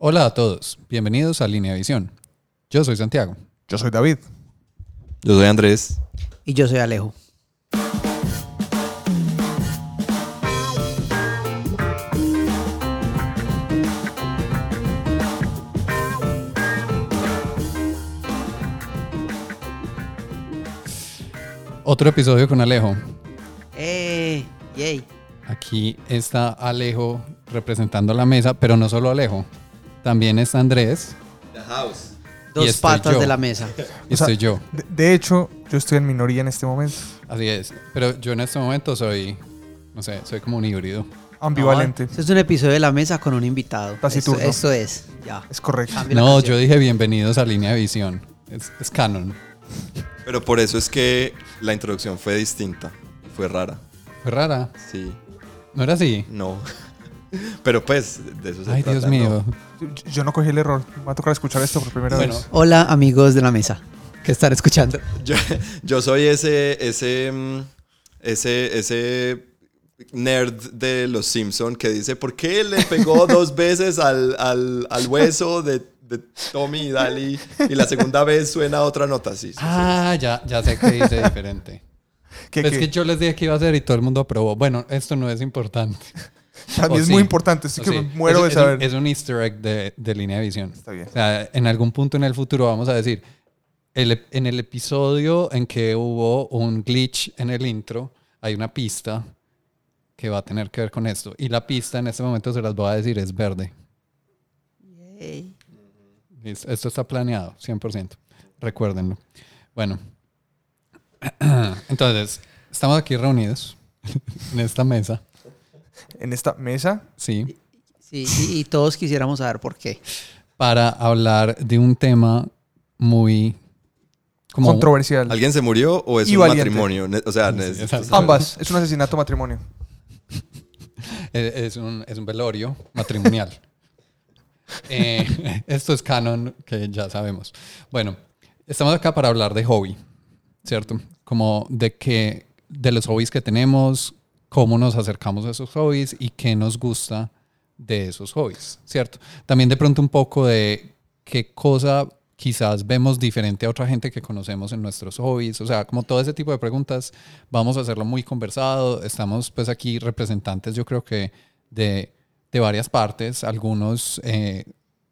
Hola a todos, bienvenidos a Línea Visión. Yo soy Santiago. Yo soy David. Yo soy Andrés. Y yo soy Alejo. Otro episodio con Alejo. ¡Eh! ¡Yay! Aquí está Alejo representando la mesa, pero no solo Alejo. También está Andrés The House. Dos patas yo. de la mesa. y O sea, estoy yo. De, de hecho, yo estoy en minoría en este momento. Así es. Pero yo en este momento soy, no sé, soy como un híbrido. Ambivalente. No, este es un episodio de la mesa con un invitado. Esto, Taciturno. esto es. Ya. Es correcto. No, yo dije bienvenidos a Línea Visión. Es, es canon. Pero por eso es que la introducción fue distinta. Fue rara. Fue rara. Sí. ¿No era así? No. Pero pues, de eso se Ay, trata, Dios mío. Yo, yo no cogí el error. Me va a tocar escuchar esto por primera Bueno. vez. Hola, amigos de la mesa que están escuchando. Yo, yo soy ese, ese, mm, ese, ese nerd de los Simpson que dice, ¿por qué le pegó dos veces al, al, al hueso de, de Tommy y Dali y la segunda vez suena otra nota? Sí, sí, sí. Ah, ya, ya sé que dice diferente. Que, es que que yo les dije que iba a hacer y todo el mundo aprobó. Bueno, esto no es importante. Para mí o es sí. muy importante. O que sí. me muero es, de es un- saber. Es un, easter egg de, de línea de visión. Está bien. O sea, en algún punto en el futuro vamos a decir, el en el episodio en que hubo un glitch en el intro, hay una pista que va a tener que ver con esto. Y la pista en este momento se las voy a decir, es verde. Yay. Es- Esto está planeado, 100%. Recuérdenlo. Bueno, entonces, estamos aquí reunidos en esta mesa. En esta mesa, Sí, Sí, y, y todos quisiéramos saber por qué. para hablar de un tema muy como controversial. ¿Alguien se murió o es Y un valiente. matrimonio? O sea, Sí. Ambas. Es un asesinato matrimonio. es, es un, es un velorio matrimonial. Eh, esto es canon que ya sabemos. Bueno, estamos acá para hablar de hobby, ¿cierto? Como de que de los hobbies que tenemos, cómo nos acercamos a esos hobbies y qué nos gusta de esos hobbies, ¿cierto? También de pronto un poco de qué cosa quizás vemos diferente a otra gente que conocemos en nuestros hobbies, o sea, como todo ese tipo de preguntas, vamos a hacerlo muy conversado, estamos pues aquí representantes yo creo que de, de varias partes, algunos eh,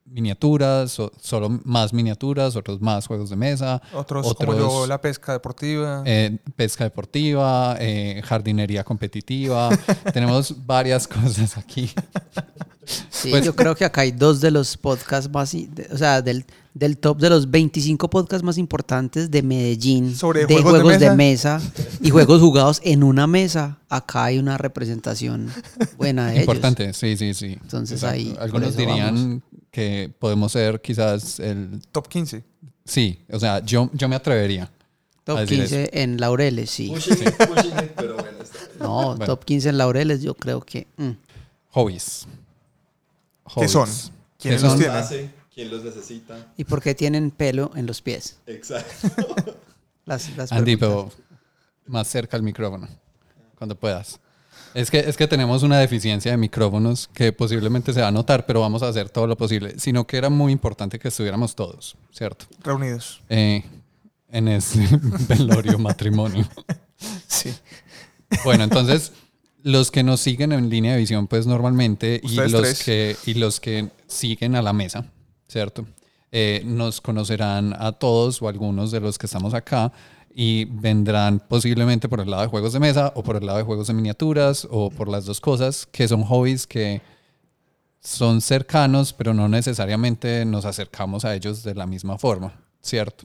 miniaturas, o solo más miniaturas, otros más juegos de mesa, Otros, Otros- como yo, la pesca deportiva. eh, pesca deportiva, eh, jardinería competitiva. Tenemos varias cosas aquí. Sí, Pues- yo creo que acá hay dos de los podcasts más, de- o sea, del, del top de los 25 podcasts más importantes de Medellín, Sobre de juegos de de mesa y juegos jugados en una mesa. Acá hay una representación buena de ellos. Importante, sí, sí, sí. Entonces Exacto. ahí, Algunos dirían que podemos ser quizás el... Top 15. Sí, o sea, yo, yo me atrevería. Top decir 15 en Laureles, sí. Pushing it, pushing it, pero bueno. No, Bueno. top 15 en Laureles, yo creo que. mm. Hobbies. ¿Qué son? Hobbies. ¿Quiénes ¿Qué los son? tienen? hace? ¿Quién los necesita? ¿Y por qué tienen pelo en los pies? Exacto. Las, las Andy, preguntas. pero más cerca al micrófono, cuando puedas. Es que, es que tenemos una deficiencia de micrófonos que posiblemente se va a notar, pero vamos a hacer todo lo posible. Sino que era muy importante que estuviéramos todos, ¿cierto? Reunidos. Eh, en ese velorio matrimonio. Sí. Bueno, entonces, los que nos siguen en línea de visión, pues normalmente, y los, tres. que, y los que siguen a la mesa, ¿cierto? Eh, nos conocerán a todos o algunos de los que estamos acá y vendrán posiblemente por el lado de juegos de mesa o por el lado de juegos de miniaturas o por las dos cosas, que son hobbies que son cercanos, pero no necesariamente nos acercamos a ellos de la misma forma, ¿cierto?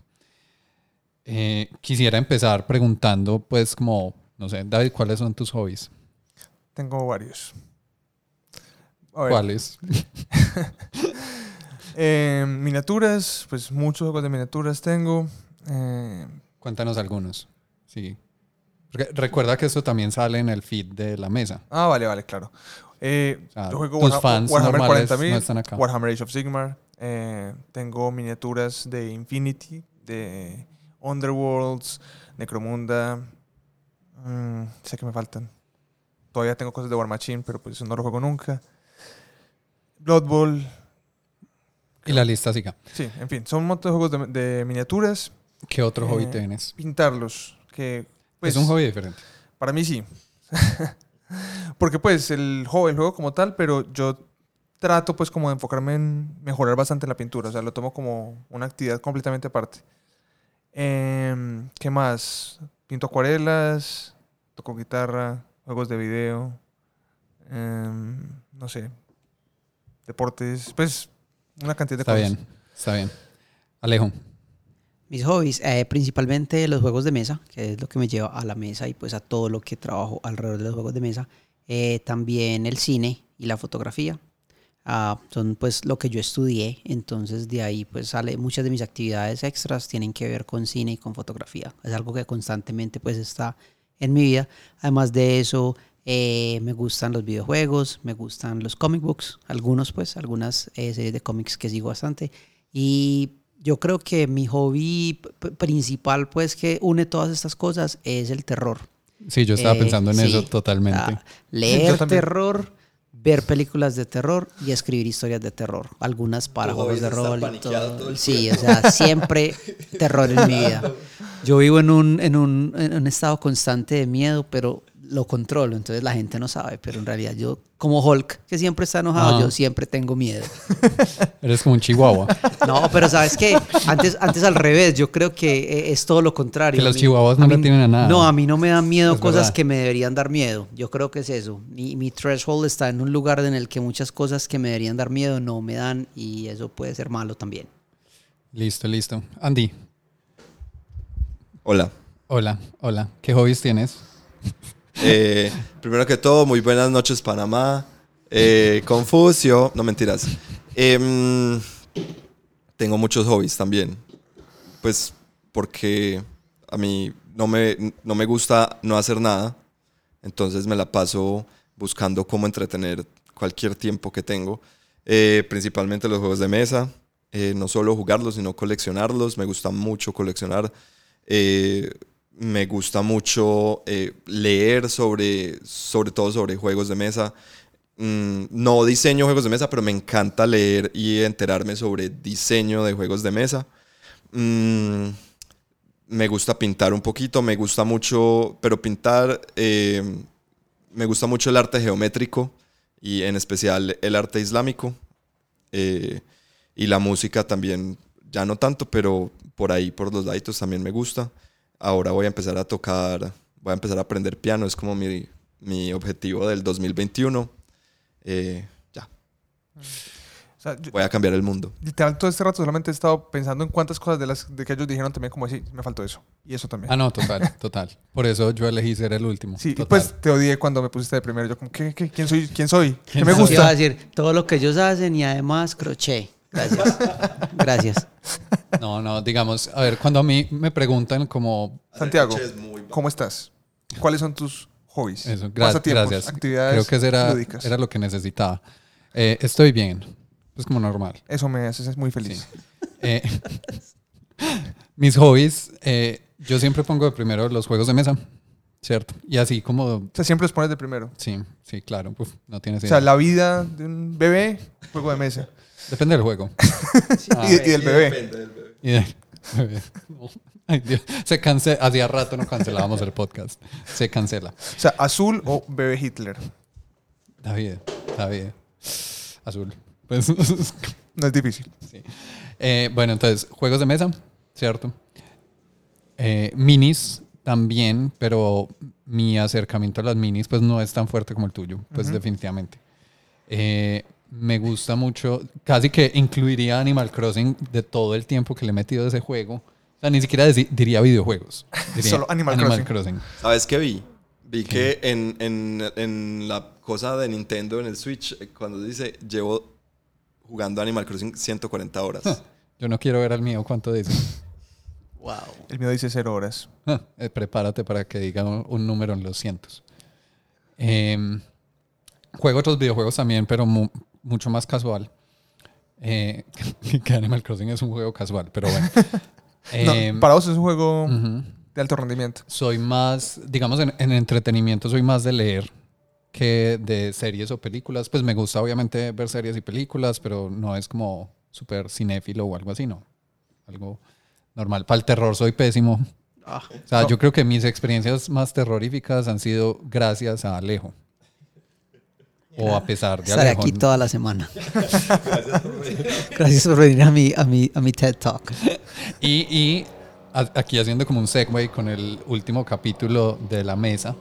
Eh, quisiera empezar preguntando, pues, como, no sé, David, ¿cuáles son tus hobbies? Tengo varios. ¿Cuáles? eh, miniaturas, pues muchos juegos de miniaturas tengo. Eh, Cuéntanos algunos. Sí. Porque recuerda que esto también sale en el feed de la mesa. ah, vale, vale, claro. Eh, O sea, yo juego tus Warha- fans Warhammer normales 40.000, no. Warhammer Age of Sigmar. eh, tengo miniaturas de Infinity, de Underworlds, Necromunda. mm, sé que me faltan. Todavía tengo cosas de War Machine, pero pues eso no lo juego nunca. Blood Bowl. Y la lista siga. Sí, en fin, son un montón de juegos de, de miniaturas. ¿Qué otro hobby Eh, tienes? Pintarlos, que pues, es un hobby diferente. Para mí sí. Porque pues el juego, el juego como tal, pero yo trato pues como de enfocarme en mejorar bastante la pintura. O sea, lo tomo como una actividad completamente aparte. Em, ¿Qué más? Pinto acuarelas, toco guitarra, juegos de video, em, no sé, deportes, pues una cantidad de Está cosas. bien, está bien. Alejo, Mis hobbies, eh, principalmente los juegos de mesa, que es lo que me lleva a la mesa y pues a todo lo que trabajo alrededor de los juegos de mesa. Eh, también el cine y la fotografía. Ah, son pues lo que yo estudié, entonces de ahí pues sale muchas de mis actividades extras tienen que ver con cine y con fotografía. Es algo que constantemente pues está en mi vida. Además de eso, eh, me gustan los videojuegos, me gustan los comic books, algunos pues, algunas eh, series de cómics que sigo bastante. Y yo creo que mi hobby principal pues que une todas estas cosas es el terror. sí, yo estaba Eh, pensando en sí, eso totalmente. ah, leer terror, ver películas de terror y escribir historias de terror. Algunas para juegos de rol. y todo. Sí, o sea, siempre terror en mi vida. Yo vivo en un, en, un, en un estado constante de miedo, pero lo controlo, entonces la gente no sabe, pero en realidad yo, como Hulk, que siempre está enojado, Ah. yo siempre tengo miedo. Eres como un chihuahua. No, pero sabes que antes, antes al revés, yo creo que eh, es todo lo contrario. Que los mí- chihuahuas no le tienen a nada. No, a mí no me dan miedo Es cosas verdad. que me deberían dar miedo. Yo creo que es eso. Mi, mi threshold está en un lugar en el que muchas cosas que me deberían dar miedo no me dan y eso puede ser malo también. listo, listo. Andy, Hola. hola, hola. ¿Qué hobbies tienes? Eh, primero que todo, muy buenas noches, Panamá. Eh, Confucio. No mentiras. Em, tengo muchos hobbies también. Pues porque a mí no me, no me gusta no hacer nada. Entonces me la paso buscando cómo entretener cualquier tiempo que tengo. Eh, principalmente los juegos de mesa. No solo jugarlos, sino coleccionarlos. Me gusta mucho coleccionar. Me gusta mucho eh, leer sobre, sobre todo sobre juegos de mesa. Mm, no diseño juegos de mesa, pero me encanta leer y enterarme sobre diseño de juegos de mesa. Mm, me gusta pintar un poquito, me gusta mucho, pero pintar, eh, me gusta mucho el arte geométrico y en especial el arte islámico. Eh, y la música también, ya no tanto, pero por ahí, por los laditos también me gusta. Ahora voy a empezar a tocar, voy a empezar a aprender piano, es como mi, mi objetivo del 2021. Eh, ya, O sea, yo- voy a cambiar el mundo. literal, todo este rato solamente he estado pensando en cuántas cosas de las de que ellos dijeron también como así, me faltó eso. Y eso también. Ah, no, total, total. Por eso yo elegí ser el último. Sí, y total. pues te odié cuando me pusiste de primero. Yo como, ¿qué, qué, quién soy? ¿Quién soy? ¿Qué ¿Quién me soy? Te iba a gusta? decir todo lo que ellos hacen y además crochet. Gracias. Gracias. No, no, digamos, a ver, cuando a mí me preguntan como... Santiago, Es ¿cómo estás? ¿Cuáles son tus hobbies? Eso, gra- gracias. actividades Creo que eso era, lúdicas. era lo que necesitaba. Eh, estoy bien, pues como normal. Eso me hace muy feliz. Eh, mis hobbies, eh, yo siempre pongo de primero los juegos de mesa, ¿cierto? Y así como, O sea, siempre los pones de primero. sí, sí, claro, uf, no tienes O sea, la vida de un bebé, juego de mesa. Depende del juego. Ah, y, y del bebé. y del bebé. No. Ay, Dios. Se cancela, hacía rato no cancelábamos el podcast. Se cancela. O sea, azul o bebé Hitler. David, David. Azul. Pues, No es difícil. Sí. Eh, bueno, entonces, juegos de mesa, ¿cierto? Eh, minis también, pero mi acercamiento a las minis pues no es tan fuerte como el tuyo, pues definitivamente. Eh, me gusta mucho, casi que incluiría Animal Crossing de todo el tiempo que le he metido a ese juego. O sea, ni siquiera diría videojuegos. Diría Solo Animal Crossing. ¿Sabes qué vi? Vi que en, en, en la cosa de Nintendo, en el Switch, eh, cuando dice llevo jugando Animal Crossing 140 horas. Yo no quiero ver al mío cuánto dice. Wow. El mío dice cero horas. Ah, eh, prepárate para que diga un, un número en los cientos. Em, juego otros videojuegos también, pero mucho más casual. Eh, que Animal Crossing es un juego casual, pero bueno. No, Em, para vos es un juego ujú. de alto rendimiento. Soy más, digamos, en, en entretenimiento soy más de leer que de series o películas. Pues me gusta obviamente ver series y películas, pero no es como súper cinéfilo o algo así, no. Algo normal. Para el terror soy pésimo. Ah, O sea, No. yo creo que mis experiencias más terroríficas han sido gracias a Alejo. O a pesar de estaré aquí toda la semana. Gracias por venir a mi, a mi, a mi TED Talk. Y, y aquí haciendo como un segue con el último capítulo de la mesa,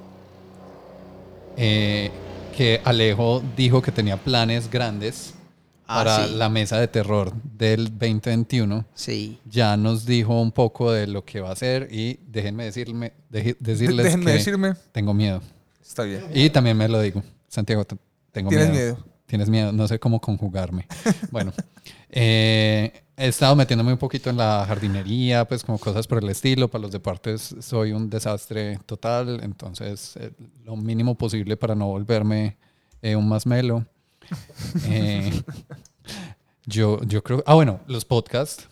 eh, que Alejo dijo que tenía planes grandes Ah, para sí. la mesa de terror del 2021. Sí. Ya nos dijo un poco de lo que va a hacer y déjenme decirme, deje- decirles Déjenme que decirme. tengo miedo. Está bien. Y también me lo digo, Santiago, tengo ¿Tienes miedo. miedo? Tienes miedo, no sé cómo conjugarme. bueno, eh, he estado metiéndome un poquito en la jardinería, pues como cosas por el estilo. Para los deportes soy un desastre total, entonces eh, lo mínimo posible para no volverme eh, un masmelo. Eh, yo, yo creo, ah bueno, los podcasts.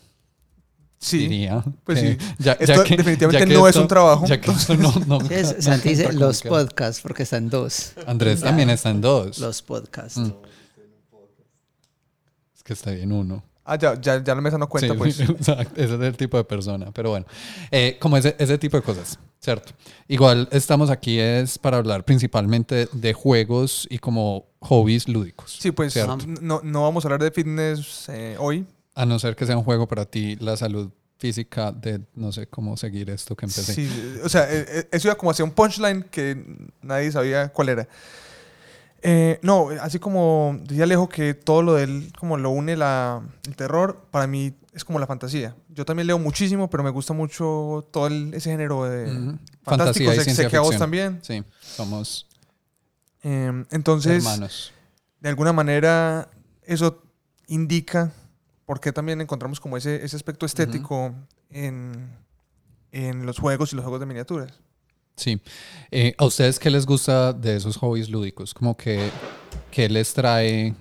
Sí. diría. pues sí. ya- Esto ya que- definitivamente ya que no es un trabajo, Ya que esto no, no- Sí, es- no Santi dice los que- podcasts porque están dos. Andrés también está en dos. Los podcasts. Mm. Es que está bien uno. Ah, ya, ya, ya la mesa no cuenta, Sí, pues. exacto. Ese es el tipo de persona. Pero bueno, eh, como ese, ese tipo de cosas, ¿cierto? Igual estamos aquí es para hablar principalmente de juegos y como hobbies lúdicos. Sí, pues no, no vamos a hablar de fitness eh, hoy. A no ser que sea un juego para ti, la salud física de no sé cómo seguir esto que empecé. Sí, o sea, eh, eh, eso iba como hacia un punchline que nadie sabía cuál era. Eh, no, así como decía Alejo que todo lo de él, como lo une la, el terror, para mí es como la fantasía. Yo también leo muchísimo, pero me gusta mucho todo el- ese género de Ujú. fantástico. Fantasía y Sé, sé que a vos también. Sí, somos Eh, entonces, hermanos. de alguna manera, eso indica por qué también encontramos como ese, ese aspecto estético en, en los juegos y los juegos de miniaturas. Sí. Eh, ¿A ustedes qué les gusta de esos hobbies lúdicos? Como que, ¿qué les trae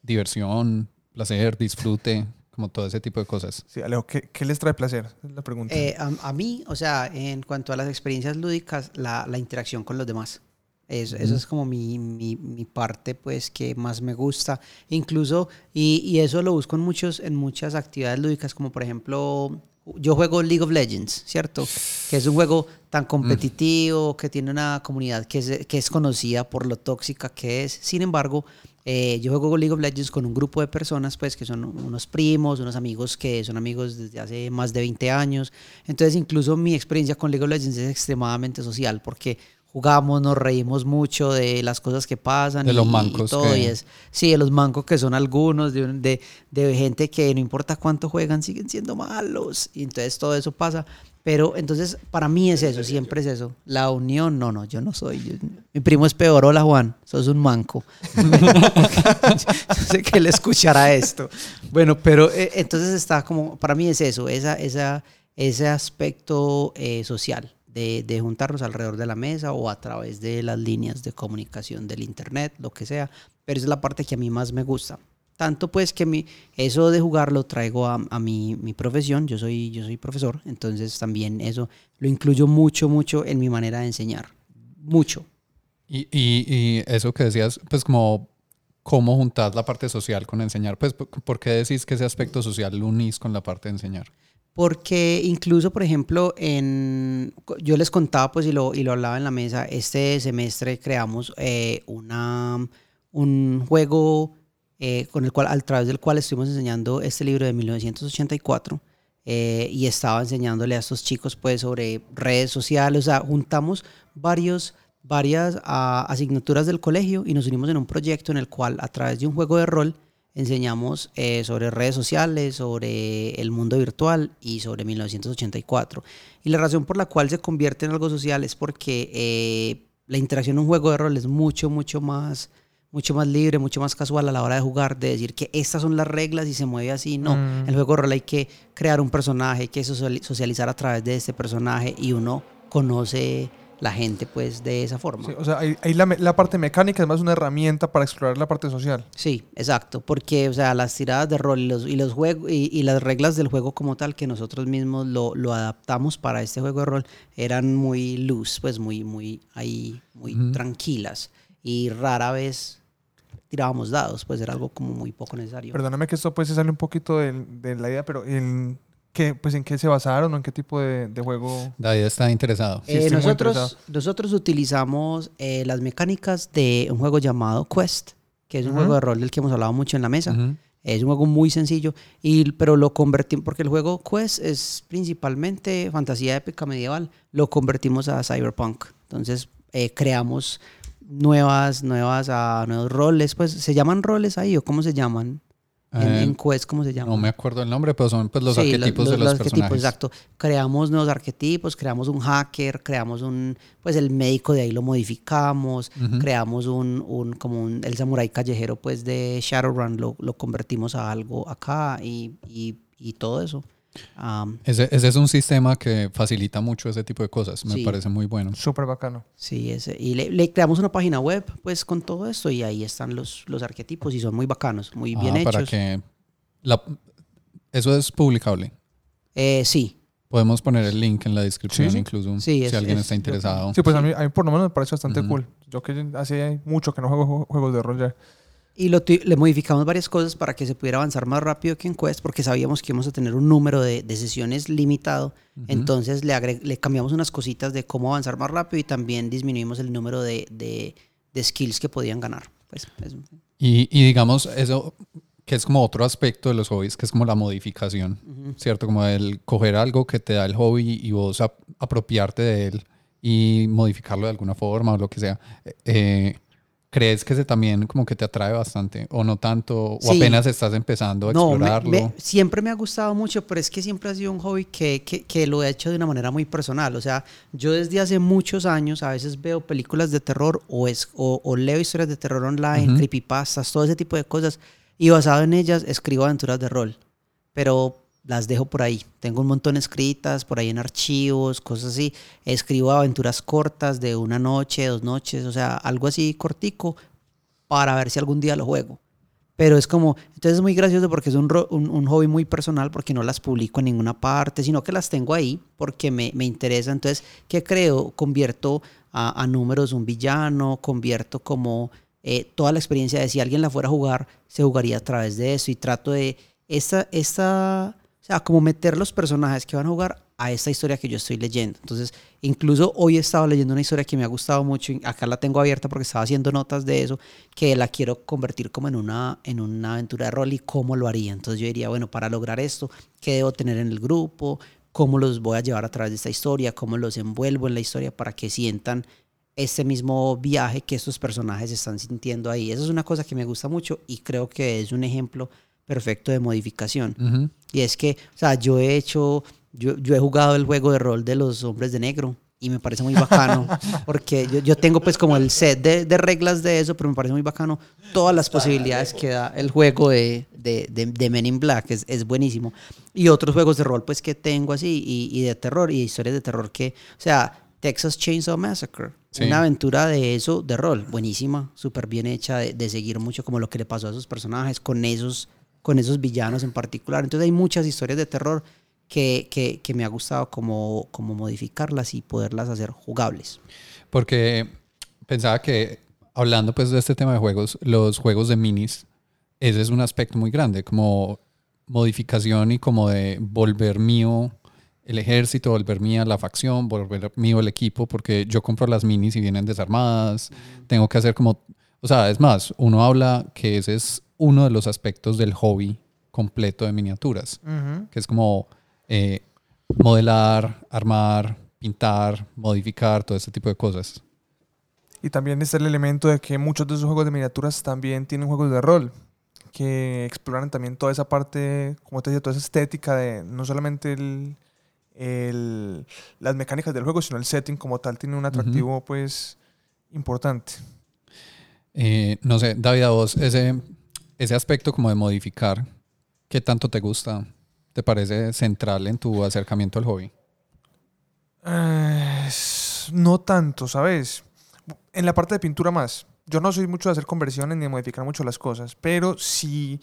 diversión, placer, disfrute, como todo ese tipo de cosas? Sí, Alejo, ¿qué, qué les trae placer? Es la pregunta. Eh, a, a mí, o sea, en cuanto a las experiencias lúdicas, la, la interacción con los demás. Eso, eso es como mi, mi, mi parte, pues, que más me gusta. Incluso, y, y eso lo busco en, muchos, en muchas actividades lúdicas, como por ejemplo, yo juego League of Legends, ¿cierto? Que es un juego tan competitivo, que tiene una comunidad que es, que es conocida por lo tóxica que es. Sin embargo, eh, yo juego League of Legends con un grupo de personas, pues, que son unos primos, unos amigos que son amigos desde hace más de 20 años. Entonces, incluso mi experiencia con League of Legends es extremadamente social, porque jugamos, nos reímos mucho de las cosas que pasan. De y- los y mancos todo, que- y es, sí, de los mancos que son algunos, de, de, de gente que no importa cuánto juegan, siguen siendo malos. Y entonces todo eso pasa. Pero entonces, para mí es eso, siempre es eso. La unión, no, no, yo no soy. yo- mi primo es peor. Hola, Juan, sos un manco. yo sé que él escuchará esto. Bueno, pero eh, entonces está como, para mí es eso, esa, esa, ese aspecto eh, social. De, de juntarnos alrededor de la mesa o a través de las líneas de comunicación del internet, lo que sea, pero esa es la parte que a mí más me gusta. Tanto pues que mi, eso de jugar lo traigo a, a mi, mi profesión, yo soy, yo soy profesor, entonces también eso lo incluyo mucho, mucho en mi manera de enseñar. Mucho. Y, y, y eso que decías, pues como cómo juntar la parte social con enseñar, pues ¿por qué decís que ese aspecto social lo unís con la parte de enseñar? Porque incluso, por ejemplo, en, yo les contaba pues y lo, y lo hablaba en la mesa, este semestre creamos eh, una, un juego eh, con el cual, a través del cual estuvimos enseñando este libro de 1984 eh, y estaba enseñándole a estos chicos pues sobre redes sociales, o sea, juntamos varios, varias ah, asignaturas del colegio y nos unimos en un proyecto en el cual a través de un juego de rol enseñamos eh, sobre redes sociales, sobre el mundo virtual y sobre 1984. Y la razón por la cual se convierte en algo social es porque eh, la interacción en un juego de rol es mucho, mucho más, mucho más libre, mucho más casual a la hora de jugar, de decir que estas son las reglas y se mueve así. No, Mm. en el juego de rol hay que crear un personaje, hay que social- socializar a través de este personaje y uno conoce la gente pues de esa forma. Sí, o sea, ahí, la, la parte mecánica es más una herramienta para explorar la parte social. Sí, exacto, porque o sea, las tiradas de rol y los, y los juegos y, y las reglas del juego como tal que nosotros mismos lo, lo adaptamos para este juego de rol eran muy loose, pues muy muy ahí muy Ujú. tranquilas y rara vez tirábamos dados, pues era algo como muy poco necesario. Perdóname que esto pues se sale un poquito de, de la idea, pero en qué, pues, ¿en qué se basaron o en qué tipo de, de juego? David está interesado. Sí, Eh, estoy muy nosotros, interesado. nosotros utilizamos eh, las mecánicas de un juego llamado Quest, que es un juego de rol del que hemos hablado mucho en la mesa. Es un juego muy sencillo, y, pero lo convertimos, porque el juego Quest es principalmente fantasía épica medieval, lo convertimos a cyberpunk. Entonces eh, creamos nuevas, nuevas, ah, nuevos roles, pues se llaman roles ahí o cómo se llaman en, Eh, en Quest, ¿cómo se llaman? no me acuerdo el nombre, pero son pues, los Sí, arquetipos de los, arquetipos, personajes. exacto. Creamos nuevos arquetipos, creamos un hacker, creamos un, pues el médico de ahí lo modificamos, creamos un, un como un, el samurái callejero pues de Shadowrun, lo, lo convertimos a algo acá y, y, y todo eso. Am, Ese, ese es un sistema que facilita mucho ese tipo de cosas. Me Sí. parece muy bueno. Súper bacano. sí, ese, y le, le creamos una página web pues con todo esto y ahí están los, los arquetipos y son muy bacanos, muy bien Ah, hechos. para que la- eso es publicable. Eh, sí, Podemos poner el link en la descripción Sí, sí. incluso Sí, si alguien es- está interesado. Sí, pues A, mí, a mí por lo menos me parece bastante cool. Yo que hace mucho que no juego ju- juegos de rol ya. Y lo le modificamos varias cosas para que se pudiera avanzar más rápido que en Quest, porque sabíamos que íbamos a tener un número de, de sesiones limitado. Entonces le, le cambiamos unas cositas de cómo avanzar más rápido y también disminuimos el número de, de- de skills que podían ganar. Pues, es- Y, y digamos, eso que es como otro aspecto de los hobbies, que es como la modificación, ¿cierto? Como el coger algo que te da el hobby y vos ap- apropiarte de él y modificarlo de alguna forma o lo que sea. Eh, ¿Crees que ese también como que te atrae bastante o no tanto? ¿O Sí. apenas estás empezando a No, me- explorarlo? me- siempre me ha gustado mucho, pero es que siempre ha sido un hobby que, que, que lo he hecho de una manera muy personal. O sea, yo desde hace muchos años a veces veo películas de terror o, es, o, o leo historias de terror online, Ujú. creepypastas, todo ese tipo de cosas. Y basado en ellas escribo aventuras de rol. Pero las dejo por ahí. Tengo un montón escritas por ahí en archivos, cosas así. Escribo aventuras cortas de una noche, dos noches, o sea, algo así cortico para ver si algún día lo juego. Pero es como, entonces es muy gracioso porque es un, un, hobby muy personal porque no las publico en ninguna parte, sino que las tengo ahí porque me, me interesa. Entonces, ¿qué creo? Convierto a, a números un villano, convierto como eh, toda la experiencia de si alguien la fuera a jugar, se jugaría a través de eso y trato de esta, esta, sea, como meter los personajes que van a jugar a esta historia que yo estoy leyendo. Entonces, incluso hoy he estado leyendo una historia que me ha gustado mucho, acá la tengo abierta porque estaba haciendo notas de eso, que la quiero convertir como en una, en una aventura de rol y cómo lo haría. Entonces yo diría, bueno, para lograr esto, ¿qué debo tener en el grupo? ¿Cómo los voy a llevar a través de esta historia? ¿Cómo los envuelvo en la historia para que sientan este mismo viaje que estos personajes están sintiendo ahí? Eso es una cosa que me gusta mucho y creo que es un ejemplo perfecto de modificación. Y es que, o sea, yo he hecho, yo, yo he jugado el juego de rol de los hombres de negro y me parece muy bacano porque yo, yo tengo pues como el set de, de reglas de eso, pero me parece muy bacano todas las posibilidades que da el juego de, de, de, de Men in Black, es, es buenísimo. Y otros juegos de rol pues que tengo así y, y de terror y historias de terror que, o sea, Texas Chainsaw Massacre, Sí. una aventura de eso, de rol, buenísima, súper bien hecha, de, de seguir mucho como lo que le pasó a esos personajes con esos con esos villanos en particular. Entonces hay muchas historias de terror que, que, que me ha gustado como, como modificarlas y poderlas hacer jugables. Porque pensaba que hablando pues de este tema de juegos, los juegos de minis, ese es un aspecto muy grande, como modificación y como de volver mío el ejército, volver mía la facción, volver mío el equipo, porque yo compro las minis y vienen desarmadas, tengo que hacer como, o sea, es más, uno habla que ese es uno de los aspectos del hobby completo de miniaturas, que es como eh, modelar, armar, pintar, modificar, todo ese tipo de cosas. Y también está el elemento de que muchos de esos juegos de miniaturas también tienen juegos de rol, que exploran también toda esa parte, como te decía, toda esa estética de no solamente el, el- las mecánicas del juego, sino el setting como tal tiene un atractivo pues importante. Eh, no sé, David, a vos, ese, ese aspecto como de modificar, ¿qué tanto te gusta? ¿Te parece central en tu acercamiento al hobby? Eh, no tanto, ¿sabes? En la parte de pintura más. Yo no soy mucho de hacer conversiones ni de modificar mucho las cosas, pero sí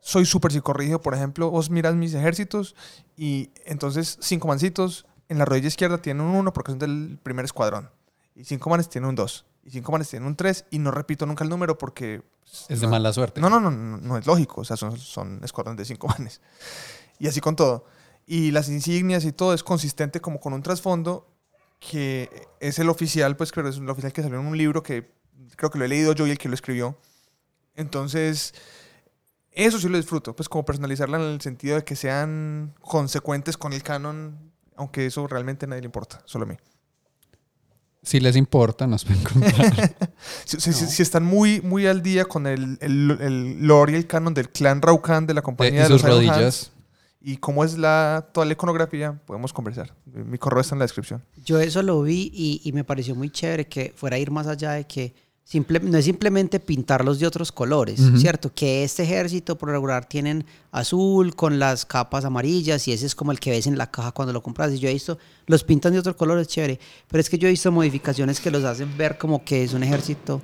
soy súper psicorrígido. Por ejemplo, vos miras mis ejércitos y entonces cinco mancitos en la rodilla izquierda tienen un uno porque son del primer escuadrón y cinco manes tienen un dos. Y cinco manes tienen un 3 y no repito nunca el número porque... Es de mala suerte. No, no, no, no, no es lógico. O sea, son, son escuadrones de cinco manes. Y así con todo. Y las insignias y todo es consistente como con un trasfondo que es el oficial, pues creo que es el oficial que salió en un libro que creo que lo he leído yo y el que lo escribió. Entonces, eso sí lo disfruto, pues como personalizarla en el sentido de que sean consecuentes con el canon, aunque eso realmente a nadie le importa, solo a mí. Si les importa, nos pueden contar. Si, si- si- si están muy, muy al día con el, el, el lore y el canon del clan Raucan de la De- compañía y de, los sus Hands, rodillas. y cómo es la, toda la iconografía, podemos conversar. Mi correo está en la descripción. Yo eso lo vi y, y me pareció muy chévere que fuera a ir más allá de que simple, no es simplemente pintarlos de otros colores. ¿cierto? Que este ejército por regular tienen azul con las capas amarillas y ese es como el que ves en la caja cuando lo compras. Y yo he visto, los pintan de otros colores, chévere. Pero es que yo he visto modificaciones que los hacen ver como que es un ejército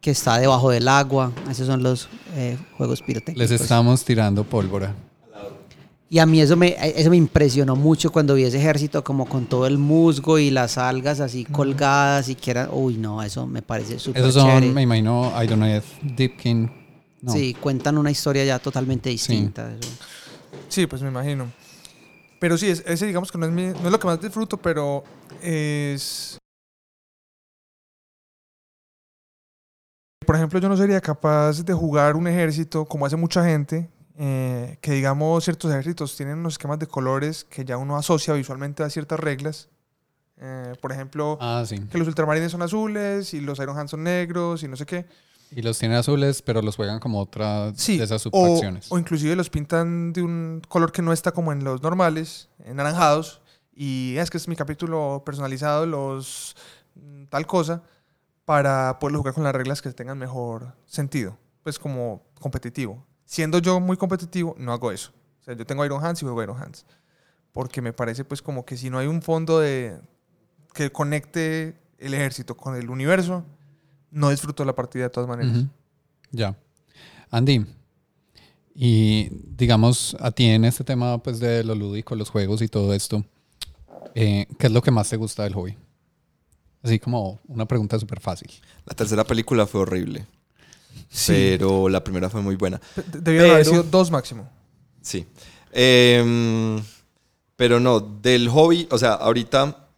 que está debajo del agua. Esos son los eh, juegos pirotécnicos. Les estamos tirando pólvora. Y a mí eso me, eso me impresionó mucho cuando vi ese ejército como con todo el musgo y las algas así colgadas y que eran, uy no, eso me parece súper Esos son, chévere. me imagino, Idoneth, Dipkin. No. Sí, cuentan una historia ya totalmente distinta. Sí, pues me imagino. Pero sí, es- ese digamos que no es, mi- no es lo que más disfruto, pero es... Por ejemplo, yo no sería capaz de jugar un ejército como hace mucha gente, eh, que digamos ciertos ejércitos tienen unos esquemas de colores que ya uno asocia visualmente a ciertas reglas. Eh, por ejemplo, Ah, sí. que los ultramarines son azules y los Iron Hands son negros y no sé qué. Y los tienen azules, pero los juegan como otra Sí, de esas o, subfacciones. o inclusive los pintan de un color que no está como en los normales, anaranjados, y "Ah, es que es mi capítulo personalizado, los mm, tal cosa, para poder jugar con las reglas que tengan mejor sentido, pues como competitivo. Siendo yo muy competitivo, no hago eso. O sea, yo tengo Iron Hands y juego Iron Hands, porque me parece pues como que si no hay un fondo de que conecte el ejército con el universo, no disfruto la partida de todas maneras. Ya. Andy, y digamos, a ti en este tema pues de lo lúdico, los juegos y todo esto, eh, ¿qué es lo que más te gusta del hobby? Así como una pregunta súper fácil. La tercera película fue horrible, Sí. pero la primera fue muy buena. De- Debieron haber sido dos máximo. Sí. Em, pero no, del hobby, o sea, ahorita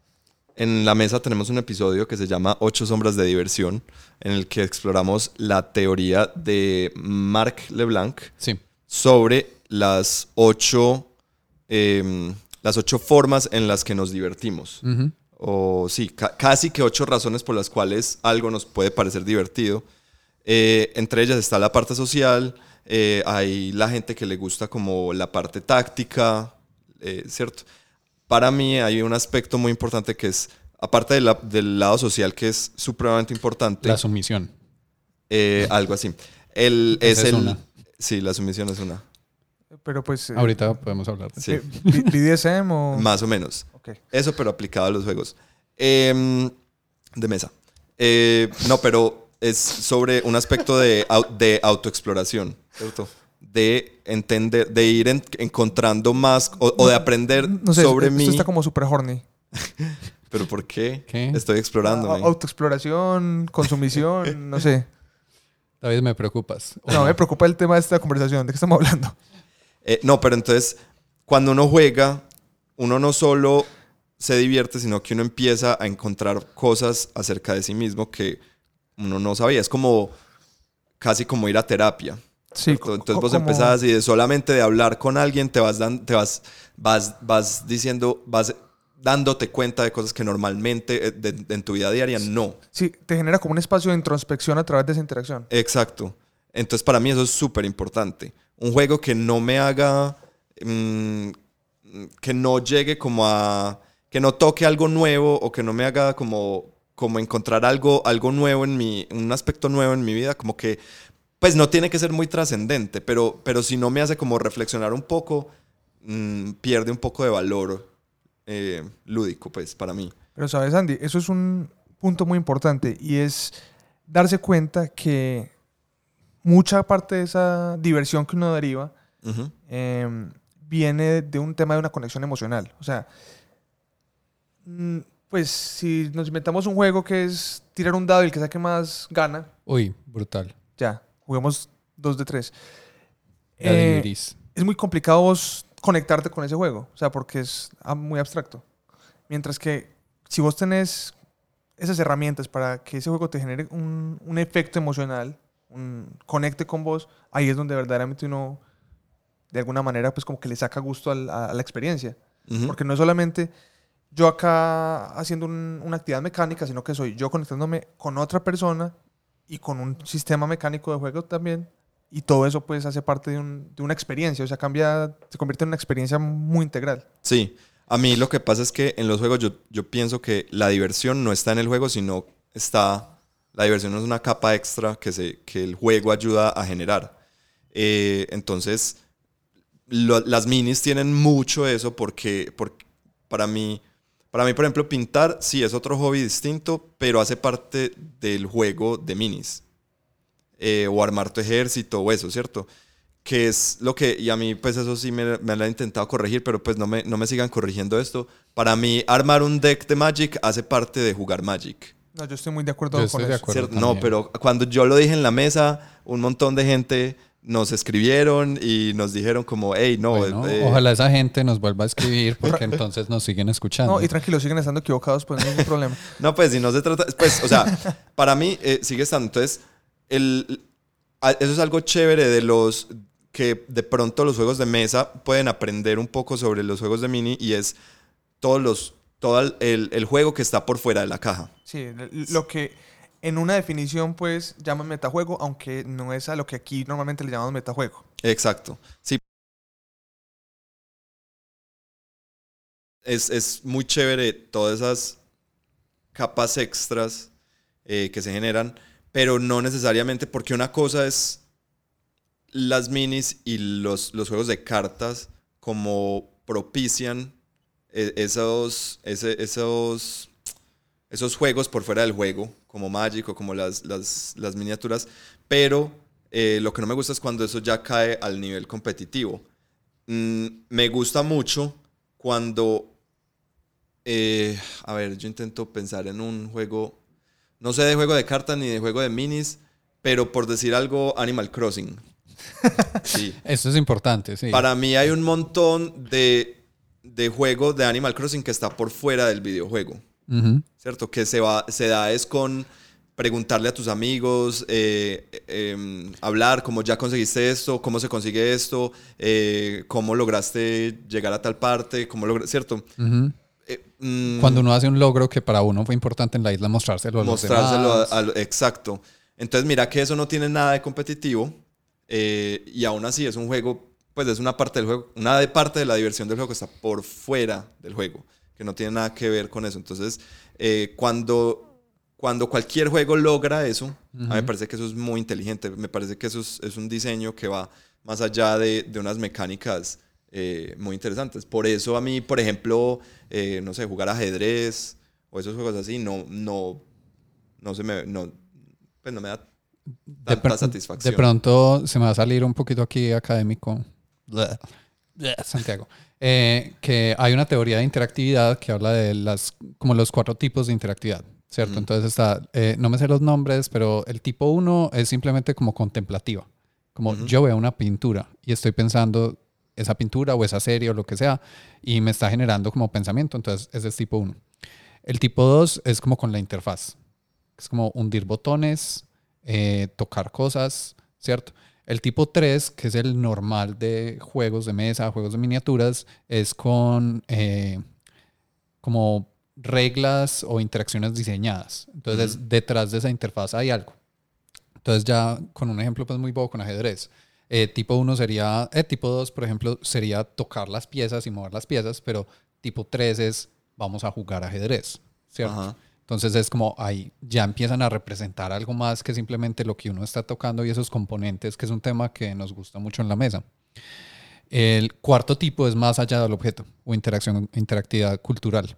en la mesa tenemos un episodio que se llama Ocho sombras de diversión, en el que exploramos la teoría de Marc Leblanc Sí. sobre las ocho, em, las ocho formas en las que nos divertimos. O sí, ca- casi que ocho razones por las cuales algo nos puede parecer divertido. Eh, entre ellas está la parte social, eh, hay la gente que le gusta como la parte táctica, eh, ¿cierto? Para mí hay un aspecto muy importante que es, aparte de la- del lado social que es supremamente importante, La sumisión. eh, algo así. El, es es el, una. Sí, la sumisión es una. Pero pues. eh, Ahorita podemos hablar Sí. BDSM o. Más o menos. Ok. Eso, pero aplicado a los juegos. Em, de mesa. Eh, no, pero es sobre un aspecto de, de autoexploración, ¿cierto? De entender, de ir en- encontrando más o, o de aprender No sé, sobre esto mí. está como super horny. ¿Pero por qué? ¿Qué? Estoy explorando. Autoexploración, consumición, no sé. David, me preocupas. ¿O No, me preocupa el tema de esta conversación. ¿De qué estamos hablando? Eh, no, pero entonces, cuando uno juega, uno no solo se divierte, sino que uno empieza a encontrar cosas acerca de sí mismo que uno no sabía. Es como casi como ir a terapia. Sí, Entonces vos como- empezás y de solamente de hablar con alguien te vas, dan- te vas, vas, vas diciendo, vas dándote cuenta de cosas que normalmente eh, de- de- en tu vida diaria no. Sí, te genera como un espacio de introspección a través de esa interacción. Exacto. Entonces para mí eso es súper importante. Un juego que no me haga, mm, que no llegue como a, que no toque algo nuevo o que no me haga como, como encontrar algo, algo nuevo en mi, un aspecto nuevo en mi vida, como que, pues no tiene que ser muy trascendente, pero, pero si no me hace como reflexionar un poco, mm, pierde un poco de valor eh, lúdico, pues para mí. Pero sabes, Andy, eso es un punto muy importante y es darse cuenta que mucha parte de esa diversión que uno deriva Ujú. eh, viene de un tema de una conexión emocional. O sea, mm, Pues si nos inventamos un juego que es tirar un dado y el que saque más gana, Uy, brutal. ya, juguemos dos de tres. Eh, es muy complicado vos conectarte con ese juego, o sea, porque es ah, muy abstracto. Mientras que si vos tenés esas herramientas para que ese juego te genere un, un efecto emocional, un conecte con vos, ahí es donde verdaderamente uno, de alguna manera, pues como que le saca gusto a, a la experiencia. Porque no es solamente yo acá haciendo un- una actividad mecánica, sino que soy yo conectándome con otra persona y con un sistema mecánico de juego también. Y todo eso pues hace parte de, un- de una experiencia, o sea, cambia, se convierte en una experiencia muy integral. Sí, a mí lo que pasa es que en los juegos yo, yo pienso que la diversión no está en el juego, sino está... La diversión es una capa extra que, se, que el juego ayuda a generar. Eh, entonces, lo- las minis tienen mucho eso porque, porque para mí, para mí, por ejemplo, pintar sí es otro hobby distinto, pero hace parte del juego de minis. Eh, o armar tu ejército o eso, ¿cierto? Que es lo que, y a mí pues eso sí me, me lo han intentado corregir, pero pues no me, no me sigan corrigiendo esto. Para mí armar un deck de Magic hace parte de jugar Magic. No, yo estoy muy de acuerdo Yo con estoy de eso. acuerdo. ¿cierto? también. No, pero cuando yo lo dije en la mesa, un montón de gente nos escribieron y nos dijeron como, hey, no, Bueno, eh, ojalá esa gente nos vuelva a escribir porque entonces nos siguen escuchando. No, y tranquilo, siguen estando equivocados, pues no hay ningún problema. No, pues si no se trata, pues, o sea, para mí eh, sigue estando. Entonces, el, a- eso es algo chévere de los que de pronto los juegos de mesa pueden aprender un poco sobre los juegos de mini y es todos los, todo el, el- el juego que está por fuera de la caja. Sí, lo que en una definición pues llaman metajuego, aunque no es a lo que aquí normalmente le llamamos metajuego. Exacto. Sí. Es, es muy chévere todas esas capas extras eh, que se generan, pero no necesariamente porque una cosa es las minis y los, los juegos de cartas como propician eh, esos, esos, esos juegos por fuera del juego, como Magic o como las, las, las miniaturas, pero eh, lo que no me gusta es cuando eso ya cae al nivel competitivo. Mm, me gusta mucho cuando, eh, a ver, yo intento pensar en un juego, no sé de juego de cartas ni de juego de minis, pero por decir algo, Animal Crossing. Sí. Esto es importante, sí. Para mí hay un montón de, de juego de Animal Crossing que está por fuera del videojuego. Ujú. ¿cierto? Que se, va, se da es con preguntarle a tus amigos, eh, eh, hablar como ya conseguiste esto, cómo se consigue esto, eh, cómo lograste llegar a tal parte, cómo logra- ¿cierto? Ujú. Eh, mm, Cuando uno hace un logro que para uno fue importante en la isla, mostrárselo a los mostrárselo a- demás. a lo- exacto. Entonces mira que eso no tiene nada de competitivo eh, y aún así es un juego, pues es una parte del juego, una de parte de la diversión del juego que está por fuera del juego, que no tiene nada que ver con eso. Entonces eh, cuando, cuando cualquier juego logra eso, a mí me parece que eso es muy inteligente, me parece que eso es, es un diseño que va más allá de, de unas mecánicas eh, muy interesantes. Por eso a mí, por ejemplo, eh, no sé, jugar ajedrez o esos juegos así, no, no, no se me, no, pues no me da de, tanta pr- satisfacción. de pronto se me va a salir un poquito aquí académico. Bleh. Santiago. Eh, que hay una teoría de interactividad que habla de las como los cuatro tipos de interactividad, ¿cierto? Entonces está, eh, no me sé los nombres, pero el tipo uno es simplemente como contemplativa. Como yo veo una pintura y estoy pensando esa pintura o esa serie o lo que sea y me está generando como pensamiento, entonces ese es tipo uno. El tipo dos es como con la interfaz. Es como hundir botones, eh, tocar cosas, ¿cierto? El tipo 3, que es el normal de juegos de mesa, juegos de miniaturas, es con eh, como reglas o interacciones diseñadas. Entonces, detrás de esa interfaz hay algo. Entonces, ya con un ejemplo pues muy bobo con ajedrez. Eh, tipo 1 sería, eh, tipo 2, por ejemplo, sería tocar las piezas y mover las piezas, pero tipo 3 es vamos a jugar ajedrez, ¿cierto? Entonces es como ahí ya empiezan a representar algo más que simplemente lo que uno está tocando y esos componentes, que es un tema que nos gusta mucho en la mesa. El cuarto tipo es más allá del objeto o interacción, interactividad cultural,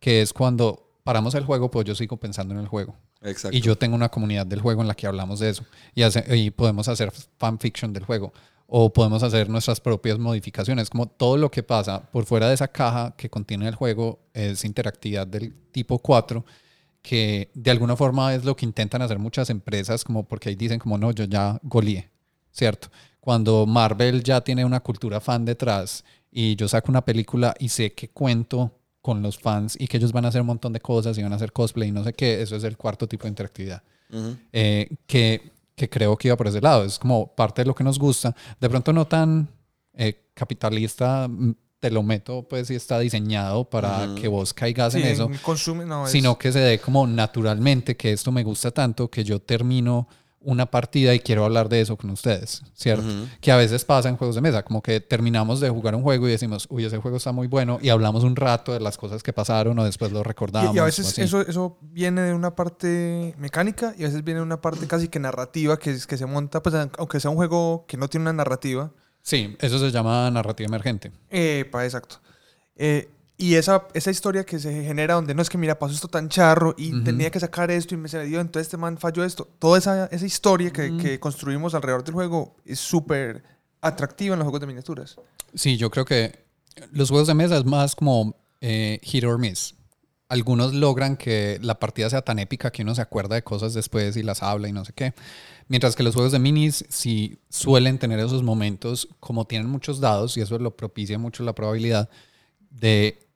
que es cuando paramos el juego, pues yo sigo pensando en el juego. Exacto. Y yo tengo una comunidad del juego en la que hablamos de eso y, hace- y podemos hacer fanfiction del juego. O podemos hacer nuestras propias modificaciones. Como todo lo que pasa por fuera de esa caja que contiene el juego es interactividad del tipo 4 que de alguna forma es lo que intentan hacer muchas empresas, como porque ahí dicen como no, yo ya goleé, ¿cierto? Cuando Marvel ya tiene una cultura fan detrás y yo saco una película y sé que cuento con los fans y que ellos van a hacer un montón de cosas y van a hacer cosplay y no sé qué, eso es el cuarto tipo de interactividad. Eh, que, que, creo que iba por ese lado, es como parte de lo que nos gusta, de pronto no tan eh, capitalista te lo meto, pues, si está diseñado para que vos caigas en eso. Consume, Sino que se dé como naturalmente, que esto me gusta tanto, que yo termino una partida y quiero hablar de eso con ustedes, ¿cierto? Que a veces pasa en juegos de mesa, como que terminamos de jugar un juego y decimos, uy, ese juego está muy bueno, y hablamos un rato de las cosas que pasaron o después lo recordamos. Y, a veces eso, eso viene de una parte mecánica y a veces viene de una parte casi que narrativa que, que se monta, pues aunque sea un juego que no tiene una narrativa, Sí, eso se llama narrativa emergente. Epa, exacto. Eh, y esa, esa historia que se genera donde no es que, mira, pasó esto tan charro y tenía que sacar esto y me se dio, entonces este man falló esto. Toda esa, esa historia que, que construimos alrededor del juego es súper atractiva en los juegos de miniaturas. Sí, yo creo que los juegos de mesa es más como eh, hit or miss. Algunos logran que la partida sea tan épica que uno se acuerda de cosas después y las habla y no sé qué. Mientras que los juegos de minis sí suelen tener esos momentos, como tienen muchos dados, y eso lo propicia mucho la probabilidad de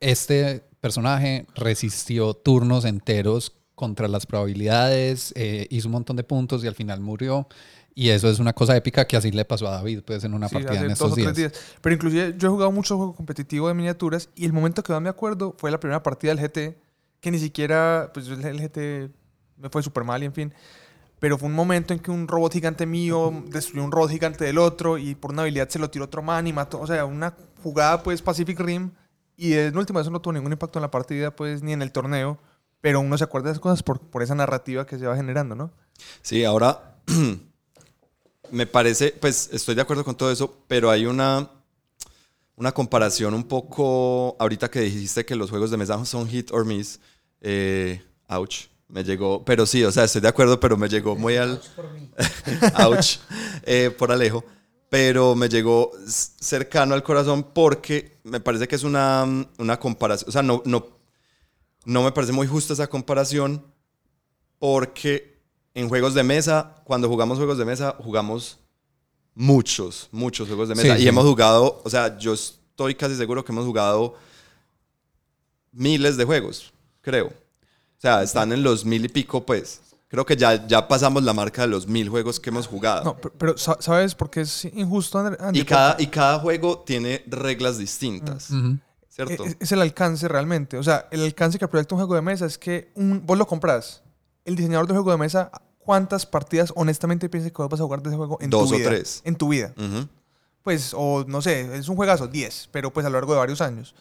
este personaje resistió turnos enteros contra las probabilidades, eh, hizo un montón de puntos y al final murió. Y eso es una cosa épica que así le pasó a David, pues, en una partida en estos días. días. Pero inclusive yo he jugado mucho juego competitivo de miniaturas y el momento que más me acuerdo fue la primera partida del GT, que ni siquiera, pues el GT me fue súper mal y en fin pero fue un momento en que un robot gigante mío destruyó un robot gigante del otro y por una habilidad se lo tiró otro man y mató, o sea, una jugada pues Pacific Rim y en última eso no tuvo ningún impacto en la partida pues ni en el torneo, pero uno se acuerda de esas cosas por, por esa narrativa que se va generando, ¿no? Sí, ahora me parece, pues estoy de acuerdo con todo eso, pero hay una, una comparación un poco, ahorita que dijiste que los juegos de mesa son hit or miss, eh, ouch me llegó, pero sí, o sea, estoy de acuerdo, pero me llegó muy al... Ouch, eh, por Alejo. Pero me llegó cercano al corazón porque me parece que es una, una comparación, o sea, no, no, no me parece muy justa esa comparación porque en juegos de mesa, cuando jugamos juegos de mesa, jugamos muchos, muchos juegos de mesa. y hemos jugado, o sea, yo estoy casi seguro que hemos jugado miles de juegos, creo. O sea, están en los mil y pico, pues. Creo que ya, ya pasamos la marca de los mil juegos que hemos jugado. No, pero, ¿sabes por qué es injusto, Andy? Y cada, y cada juego tiene reglas distintas. ¿Cierto? Es, es, el alcance realmente. O sea, el alcance que proyecta un juego de mesa es que un, vos lo compras. El diseñador del juego de mesa, ¿cuántas partidas honestamente piensas que vas a jugar de ese juego en Dos tu vida? Dos o tres. En tu vida. Pues, o no sé, es un juegazo, 10, pero pues a lo largo de varios años.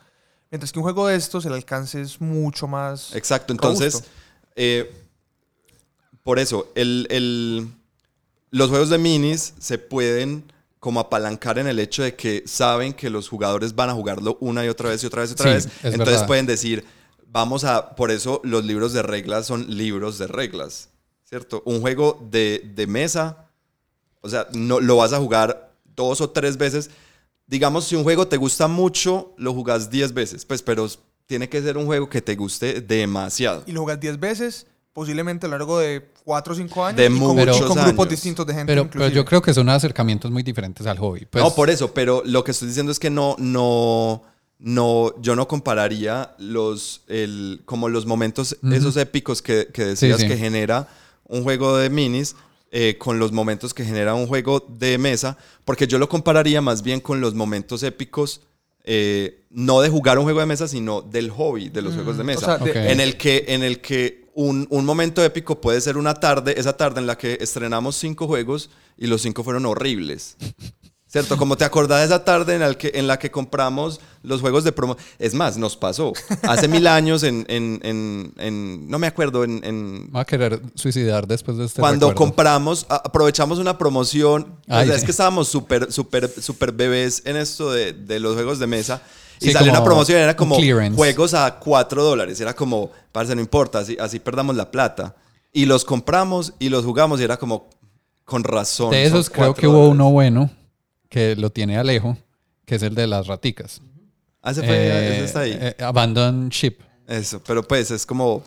Mientras que un juego de estos, el alcance es mucho más. Exacto, entonces, eh, por eso, el, los juegos de minis se pueden como apalancar en el hecho de que saben que los jugadores van a jugarlo una y otra vez y otra vez y otra vez. Entonces pueden decir, vamos a, por eso los libros de reglas son libros de reglas, ¿cierto? Un juego de, de mesa, o sea, no, lo vas a jugar dos o tres veces digamos, si un juego te gusta mucho, lo jugás 10 veces, pues, pero tiene que ser un juego que te guste demasiado. Y lo jugás 10 veces, posiblemente a lo largo de 4 o 5 años. De y con, muchos grupos distintos de gente. Pero, yo creo que son acercamientos muy diferentes al hobby. Pues. No, por eso, pero lo que estoy diciendo es que no, no, no, yo no compararía los, el, como los momentos, esos épicos que, que decías que genera un juego de minis eh, con los momentos que genera un juego de mesa, porque yo lo compararía más bien con los momentos épicos, eh, no de jugar un juego de mesa, sino del hobby de los juegos de mm, mesa, en el que, en el que un, un, momento épico puede ser una tarde, esa tarde en la que estrenamos cinco juegos y los cinco fueron horribles. ¿Cierto? Como te acordás de esa tarde en, el que, en la que compramos los juegos de promo. Es más, nos pasó. Hace mil años en, en, en, no me acuerdo, en... Va a querer suicidar después de este Cuando compramos, aprovechamos una promoción. Es que estábamos súper, súper, súper bebés en esto de, de, los juegos de mesa. Y salió una promoción, era como juegos a cuatro dólares. Era como, parece, no importa, así, así perdamos la plata. Y los compramos y los jugamos y era como, con razón. De esos creo que hubo uno bueno que lo tiene Alejo, que es el de las raticas. Ah, ese fue, Eh, ese está ahí. eh, Abandon Ship. Eso, pero pues es como...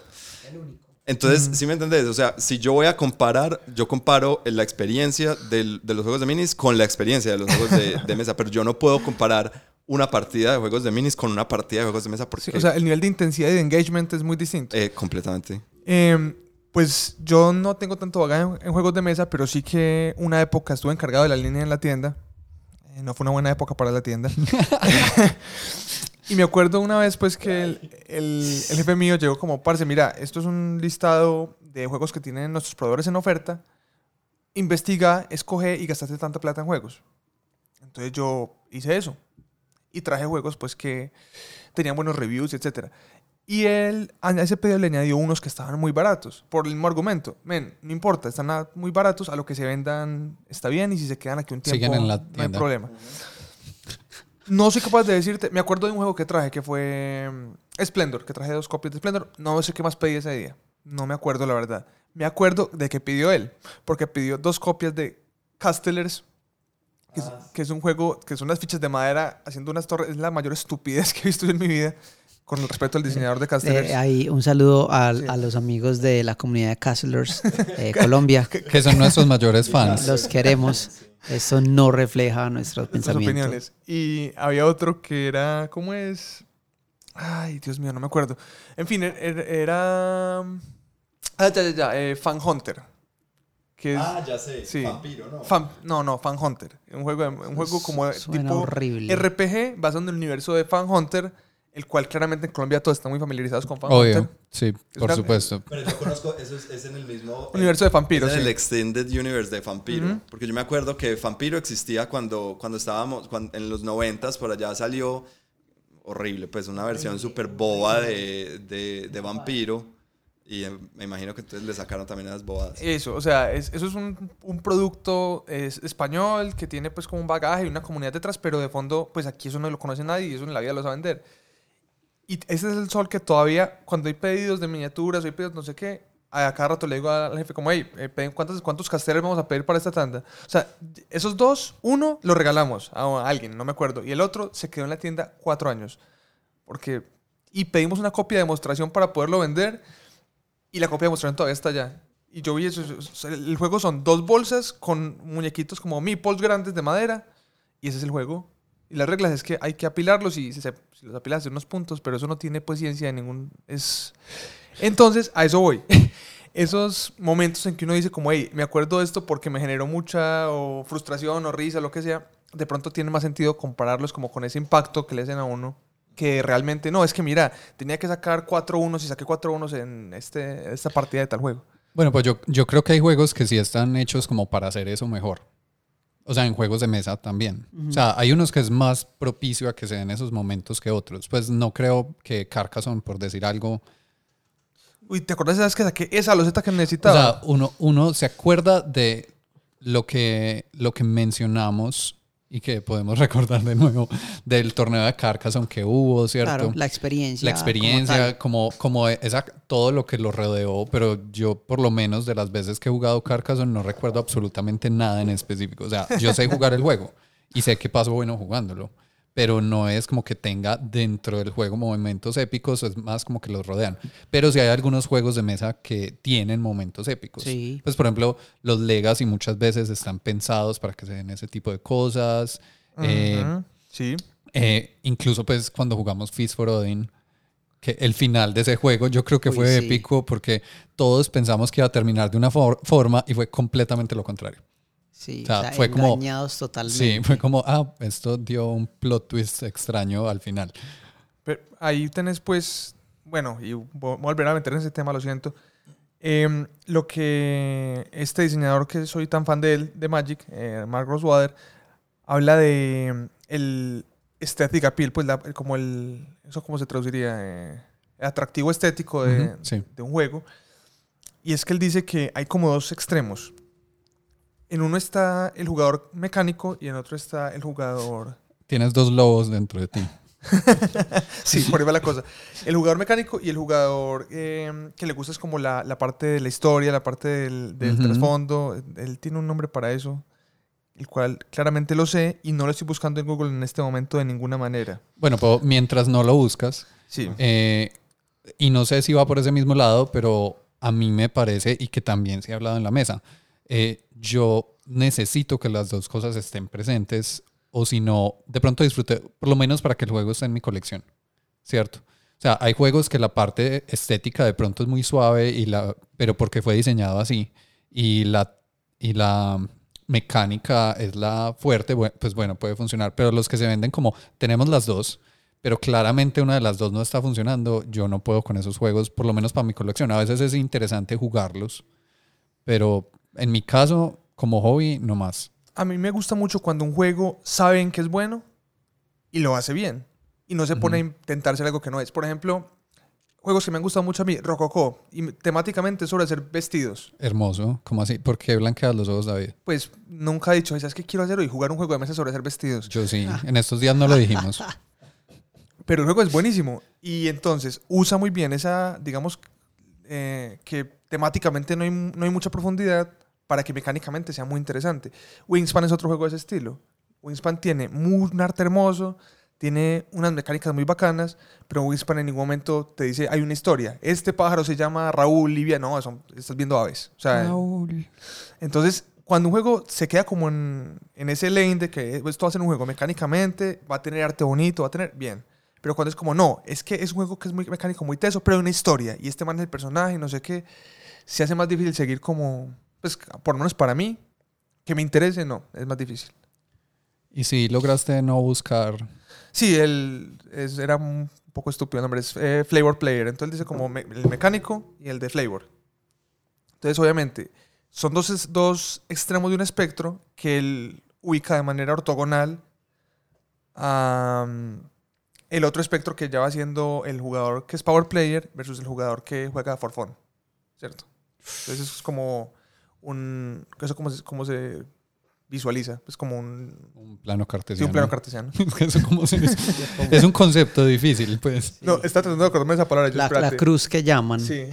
Entonces, ¿sí me entendés? O sea, si yo voy a comparar, yo comparo la experiencia del- de los juegos de minis con la experiencia de los juegos de, de mesa, pero yo no puedo comparar una partida de juegos de minis con una partida de juegos de mesa porque... Sí, o sea, el nivel de intensidad y de engagement es muy distinto. eh, completamente. Em, pues yo no tengo tanto bagaje en, en juegos de mesa, pero sí que una época estuve encargado de la línea en la tienda. Eh, no fue una buena época para la tienda. y me acuerdo una vez pues que el, el- el jefe mío llegó como, parce, mira, esto es un listado de juegos que tienen nuestros proveedores en oferta. Investiga, escoge y gastaste tanta plata en juegos. Entonces yo hice eso. Y traje juegos pues que tenían buenos reviews, etcétera. Y él a ese pedido le añadió unos que estaban muy baratos, por el mismo argumento. Men, no importa, están a- muy baratos, a lo que se vendan está bien y si se quedan aquí un tiempo Siguen en la no hay problema. No soy capaz de decirte, me acuerdo de un juego que traje que fue mm, Splendor, que traje dos copias de Splendor, no sé qué más pedí ese día, no me acuerdo la verdad. Me acuerdo de que pidió él, porque pidió dos copias de Castellers, que, es, que es un juego que son unas fichas de madera haciendo unas torres, es la mayor estupidez que he visto en mi vida, con respecto al diseñador de Castellers. Eh, ahí un saludo a, Sí. a los amigos de la comunidad de Castlers eh, Colombia. Que son nuestros mayores fans. Los queremos. Eso no refleja nuestros nuestras pensamientos. opiniones. Y había otro que era, ¿cómo es? Ay, Dios mío, no me acuerdo. En fin, er- er- era... Ah, ya, ya, ya, eh, Fan Hunter. Que es... Ah, ya sé. sí. Vampiro, ¿no? Fan- no, no, Fan Hunter. Un juego, un juego como Suena tipo horrible. RPG basado en el universo de Fan Hunter, el cual claramente en Colombia todos están muy familiarizados con Fan Obvio, sí, por una- supuesto. Pero yo conozco, eso es, es en el mismo... Universo de vampiros, Es en sí. el Extended Universe de Vampiro. Ujú. Porque yo me acuerdo que Vampiro existía cuando, cuando estábamos, cuan- en los noventas, por allá salió horrible, pues una versión súper boba de, de, de Vampiro. Y eh, me imagino que entonces le sacaron también esas bobadas. Eso, o sea, es- eso es un, un producto es, español que tiene pues como un bagaje y una comunidad detrás, pero de fondo, pues aquí eso no lo conoce nadie y eso en la vida lo va a vender. Y ese es el sol que todavía, cuando hay pedidos de miniaturas, hay pedidos no sé qué, a cada rato le digo al jefe como, hey, eh, ¿cuántos, ¿cuántos casteles vamos a pedir para esta tanda? O sea, esos dos, uno lo regalamos a alguien, no me acuerdo, y el otro se quedó en la tienda cuatro años. Porque, y pedimos una copia de demostración para poderlo vender y la copia de demostración todavía está allá. Y yo vi eso- El juego son dos bolsas con muñequitos como meeples grandes de madera. Y ese es el juego. Y las reglas es que hay que apilarlos y se- si los apilas unos puntos, pero eso no tiene pues ciencia de ningún... Es... Entonces, a eso voy. Esos momentos en que uno dice como, hey, me acuerdo de esto porque me generó mucha frustración o risa, lo que sea, de pronto tiene más sentido compararlos como con ese impacto que le hacen a uno que realmente no, es que mira, tenía que sacar 4 unos y saqué 4 unos en este, esta partida de tal juego. Bueno, pues yo, yo creo que hay juegos que sí están hechos como para hacer eso mejor. O sea, en juegos de mesa también. O sea, hay unos que es más propicio a que se den esos momentos que otros. Pues no creo que Carcassonne, por decir algo, Uy, ¿te acuerdas de esas que saqué? Esa loseta que O necesitaba. sea, uno, uno se acuerda de lo que, lo que mencionamos y que podemos recordar de nuevo del torneo de Carcassonne que hubo, ¿cierto? Claro, la experiencia. La como experiencia, tal. como, como, esa, todo lo que lo rodeó, pero yo por lo menos de las veces que he jugado Carcassonne no recuerdo absolutamente nada en específico. O sea, yo sé jugar el juego y sé que paso bueno jugándolo, pero no es como que tenga dentro del juego momentos épicos, es más como que los rodean. Pero sí hay algunos juegos de mesa que tienen momentos épicos. Sí. Pues por ejemplo, los Legacy muchas veces están pensados para que se den ese tipo de cosas. Eh, sí. eh, incluso pues cuando jugamos Feast for Odin, que el final de ese juego yo creo que Uy, fue sí. épico porque todos pensamos que iba a terminar de una for- forma y fue completamente lo contrario. Sí, o sea, o sea, fue como- engañados totalmente. Sí, fue como, ah, esto dio un plot twist extraño al final. Pero ahí tenés pues, bueno, y vo- voy a volver a meter en ese tema, lo siento. Em, lo que este diseñador que soy tan fan de él, de Magic, eh, Mark Rosewater, habla de em, el aesthetic appeal, pues la- como el, eso cómo se traduciría, Eh, el atractivo estético de, Ujú, sí. de un juego. Y es que él dice que hay como dos extremos. En uno está el jugador mecánico y en otro está el jugador Tienes dos lobos dentro de ti. Sí, por ahí va la cosa. El jugador mecánico y el jugador eh, que le gusta es como la, la parte de la historia, la parte del, del trasfondo. Él tiene un nombre para eso. el cual claramente lo sé y no lo estoy buscando en Google en este momento de ninguna manera. Bueno, pues mientras no lo buscas, Sí. eh, y no sé si va por ese mismo lado, pero a mí me parece, y que también se ha hablado en la mesa, eh, yo necesito que las dos cosas estén presentes, o si no, de pronto disfrute, por lo menos para que el juego esté en mi colección, ¿cierto? O sea, hay juegos que la parte estética de pronto es muy suave, y la, pero porque fue diseñado así, y la, y la mecánica es la fuerte, pues bueno, puede funcionar, pero los que se venden como tenemos las dos, pero claramente una de las dos no está funcionando, yo no puedo con esos juegos, por lo menos para mi colección. A veces es interesante jugarlos, pero en mi caso, como hobby, no más. A mí me gusta mucho cuando un juego saben que es bueno y lo hace bien. Y no se pone a intentar hacer algo que no es. Por ejemplo, juegos que me han gustado mucho a mí, Rococó, y temáticamente sobre hacer vestidos. Hermoso, como así? ¿Por qué blanqueas los ojos, David? Pues nunca he dicho, ¿sabes qué quiero hacer hoy? Jugar un juego de mesa sobre hacer vestidos. Yo sí, en estos días no lo dijimos. Pero el juego es buenísimo. Y entonces usa muy bien esa, digamos, eh, que temáticamente no hay, no hay mucha profundidad para que mecánicamente sea muy interesante. Wingspan es otro juego de ese estilo. Wingspan tiene muy, un arte hermoso, tiene unas mecánicas muy bacanas, pero Wingspan en ningún momento te dice, hay una historia. Este pájaro se llama Raúl, Livia, no, son, estás viendo aves. O sea, entonces, cuando un juego se queda como en, en ese lane de que pues, esto va a ser un juego mecánicamente, va a tener arte bonito, va a tener bien. Pero cuando es como, no, es que es un juego que es muy mecánico, muy teso, pero hay una historia y este man es el personaje no sé qué, se hace más difícil seguir como, pues por lo menos para mí, que me interese, no, es más difícil. Y si lograste no buscar, Sí, él es- era un poco estúpido el nombre, es eh, Flavor Player. Entonces él dice como me- el mecánico y el de Flavor. Entonces, obviamente, son dos, dos extremos de un espectro que él ubica de manera ortogonal a mm, el otro espectro que ya va siendo el jugador que es Power Player versus el jugador que juega for fun. ¿Cierto? Entonces es como un... Eso como se, como se visualiza. Es como un... un plano Sí, cartesiano. un plano cartesiano. Eso como se es un concepto difícil, pues. No, está tratando de acordarme esa palabra. yo, La, la cruz que llaman. Sí.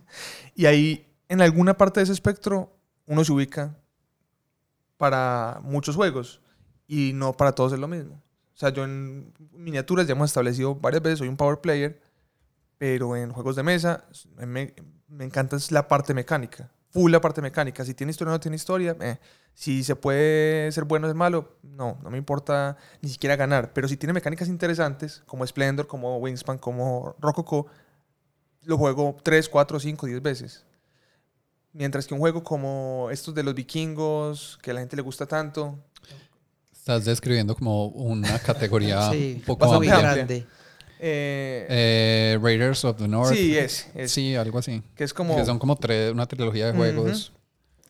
y ahí, en alguna parte de ese espectro, uno se ubica para muchos juegos y no para todos es lo mismo. O sea, yo en miniaturas ya hemos establecido varias veces, soy un power player, pero en juegos de mesa me, me encanta es la parte mecánica. Full la parte mecánica. Si tiene historia o no tiene historia, eh. si se puede ser bueno o ser malo, no, no me importa ni siquiera ganar. Pero si tiene mecánicas interesantes, como Splendor, como Wingspan, como Rococo, lo juego 3, 4, 5, 10 veces. Mientras que un juego como estos de los vikingos, que a la gente le gusta tanto, Estás describiendo como una categoría Sí, un poco amplia. grande. Eh, Eh, Raiders of the North. sí, es, es. Sí, algo así. Que es como... Que son como tres, una trilogía de juegos.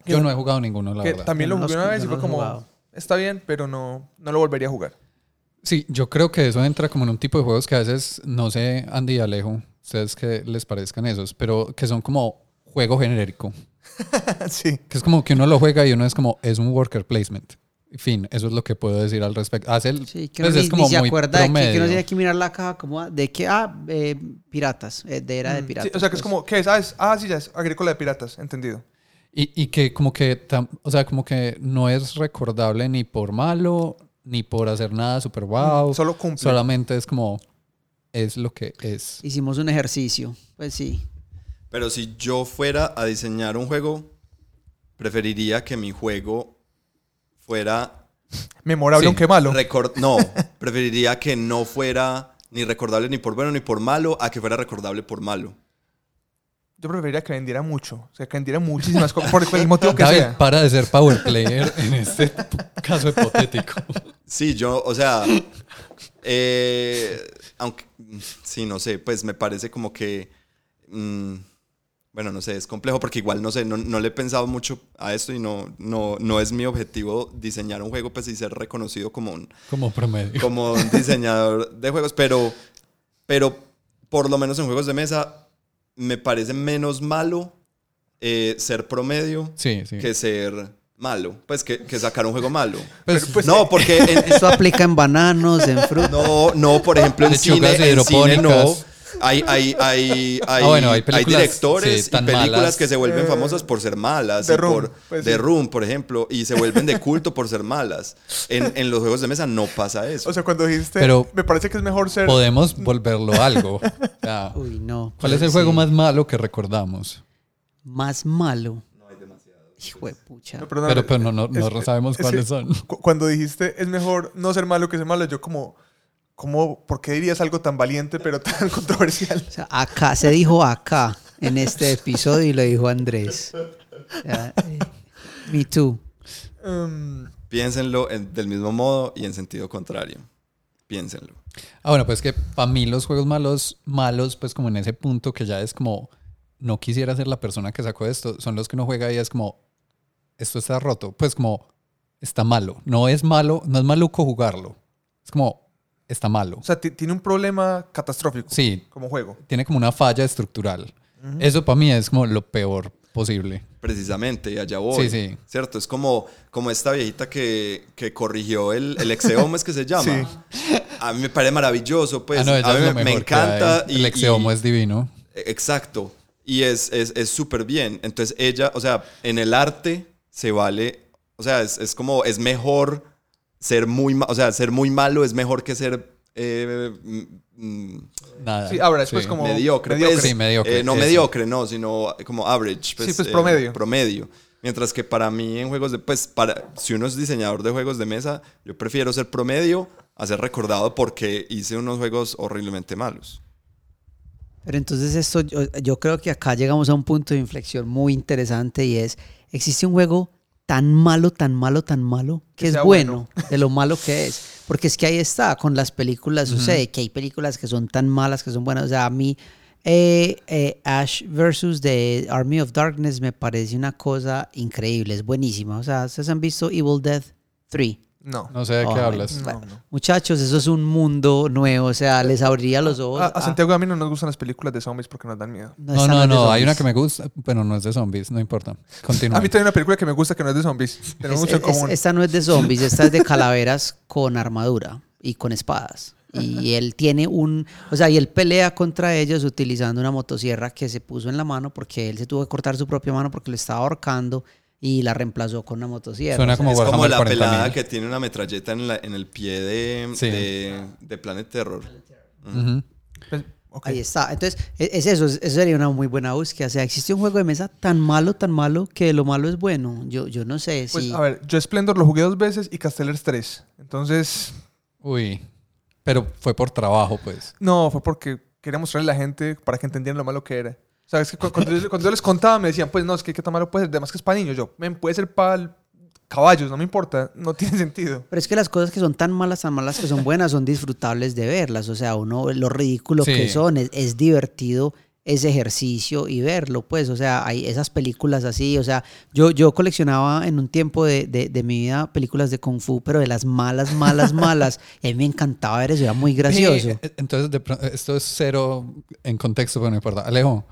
Que Yo no- he jugado ninguno, la que verdad. también lo jugué una vez y fue como... jugado. Está bien, pero no, no lo volvería a jugar. Sí, yo creo que eso entra como en un tipo de juegos que a veces, no sé, Andy y Alejo, ustedes que les parezcan esos, pero que son como juego genérico. sí. Que es como que uno lo juega y uno es como, es un worker placement. En fin, eso es lo que puedo decir al respecto. Hace el, Sí, que pues uno es ni, como ni se muy acuerda de que, que promedio. tiene que mirar la caja como ah, de que, ah, eh, piratas, eh, de era de Mm, sí, piratas. o sea, que es pues. como... ¿Qué es? Ah, es- ah, sí, ya es agrícola de piratas. Entendido. Y, y que como que, tam- o sea, como que no es recordable ni por malo, ni por hacer nada super wow. Solo cumple. Solamente es como, es lo que es. Hicimos un ejercicio, pues sí. Pero si yo fuera a diseñar un juego, preferiría que mi juego fuera... Memorable Sí. aunque malo. record- no, preferiría que no fuera ni recordable ni por bueno ni por malo, a que fuera recordable por malo. Yo preferiría que vendiera mucho. O sea, que vendiera muchísimas cosas. Por el motivo que David, sea. para de ser power player en este caso hipotético. Sí, yo, o sea, eh, aunque, sí, no sé, pues me parece como que, mm, bueno, no sé, es complejo porque igual, no sé, no, no le he pensado mucho a esto y no, no, no es mi objetivo diseñar un juego, pues y ser reconocido como un, Como promedio. como un diseñador de juegos, pero, pero por lo menos en juegos de mesa me parece menos malo eh, ser promedio Sí, sí. que ser malo, pues que, que sacar un juego malo. Pues, pues, no, porque en- Esto aplica en bananos, en frutas. no, no, por ejemplo, en cine, en cine no. Hay, hay, hay, hay, Ah, bueno, hay directores sí, y películas malas. que se vuelven Eh, famosas por ser malas. The Room, por, pues, The sí. Room, por ejemplo, y se vuelven de culto por ser malas. En, en los juegos de mesa no pasa eso. O sea, cuando dijiste, Pero- me parece que es mejor ser... Podemos volverlo algo. Uy, no. ¿Cuál es el Sí. juego más malo que recordamos? Más malo. No hay demasiado. Hijo de pucha. No, Pero, pero no, no, no es- sabemos es cuáles son. cu- Cuando dijiste, es mejor no ser malo que ser malo, yo como... como ¿Por qué dirías algo tan valiente pero tan controversial? O sea, acá, se dijo acá en este episodio y lo dijo Andrés. O sea, eh, me too. Um, Piénsenlo en- del mismo modo y en sentido contrario. Piénsenlo. Ah, bueno, pues que para mí los juegos malos, malos, pues como en ese punto que ya es como, no quisiera ser la persona que sacó esto, son los que uno juega y es como, esto está roto, pues como, está malo. No es malo, no es maluco jugarlo. Es como, está malo. o sea, ti- tiene un problema catastrófico Sí, como juego. tiene como una falla estructural. Eso para mí es como lo peor posible. Precisamente, y allá voy. Sí, sí. ¿Cierto? Es como, como esta viejita que, que corrigió el, el Exeomo, es que se llama. A mí me parece maravilloso, pues. ah, no, ella a mí es lo me, encanta. y- El exeomo y- es divino. Exacto. Y es es es súper bien. Entonces ella, o sea, en el arte se vale, o sea, es, es como, es mejor ser muy, o sea, ser muy malo es mejor que ser eh, mm, mm, Nada. Sí, ahora después como- mediocre. mediocre. pues. Sí, mediocre, Eh, no eso. mediocre, no, sino como average. Sí, pues, eh, promedio. Promedio. Mientras que para mí en juegos de, pues, para, si uno es diseñador de juegos de mesa, yo prefiero ser promedio a ser recordado porque hice unos juegos horriblemente malos. Pero entonces esto, yo, yo creo que acá llegamos a un punto de inflexión muy interesante y es, existe un juego tan malo, tan malo, tan malo, que, Que es bueno, de lo malo que es. Porque es que ahí está, con las películas sucede que hay películas que son tan malas que son buenas. O sea, a mí eh, eh, Ash versus The Army of Darkness me parece una cosa increíble, es buenísima. O sea, ¿ustedes han visto Evil Dead 3? No. No sé de qué Ay, hablas. No, no. Muchachos, eso es un mundo nuevo, o sea, les abriría los ojos. A, a a- Santiago a mí no nos gustan las películas de zombies porque nos dan miedo. No, no, no, hay una que me gusta, pero no es de zombies, no importa. Continúa. A mí también hay una película que me gusta que no es de zombies. Tenemos Es- mucho en es- común. esta no es de zombies, esta es de calaveras con armadura y con espadas. Y él tiene un, o sea, y él pelea contra ellos utilizando una motosierra que se puso en la mano porque él se tuvo que cortar su propia mano porque lo estaba ahorcando y la reemplazó con una motosierra. Suena O sea, como es como la 40.000. pelada que tiene una metralleta en, la- en el pie de, Sí. de, de Planet Terror. Pues. Ahí está. Entonces, e- es eso, es- eso sería una muy buena búsqueda. O sea, existe un juego de mesa tan malo, tan malo, que lo malo es bueno. Yo, yo no sé Pues, si... a ver, yo Splendor lo jugué dos veces y Castellers tres. Entonces, Uy, pero fue por trabajo, pues. no, fue porque quería mostrarle a la gente para que entendieran lo malo que era. O sea, es que cu- cuando, yo, cuando yo les contaba me decían, pues no, es que tan malo puede ser, además que es para niños. Yo, "Men, puede ser para caballos, no me importa, no tiene sentido. Pero es que las cosas que son tan malas, tan malas que son buenas, son disfrutables de verlas. O sea, uno, lo ridículo Sí. que son, es, es divertido ese ejercicio y verlo, pues. O sea, hay esas películas así. O sea, yo, yo coleccionaba en un tiempo de, de, de mi vida películas de Kung Fu, pero de las malas, malas, malas. Y a mí me encantaba ver eso, era muy gracioso. Eh, Entonces, de esto es cero en contexto, pero no importa. Alejo,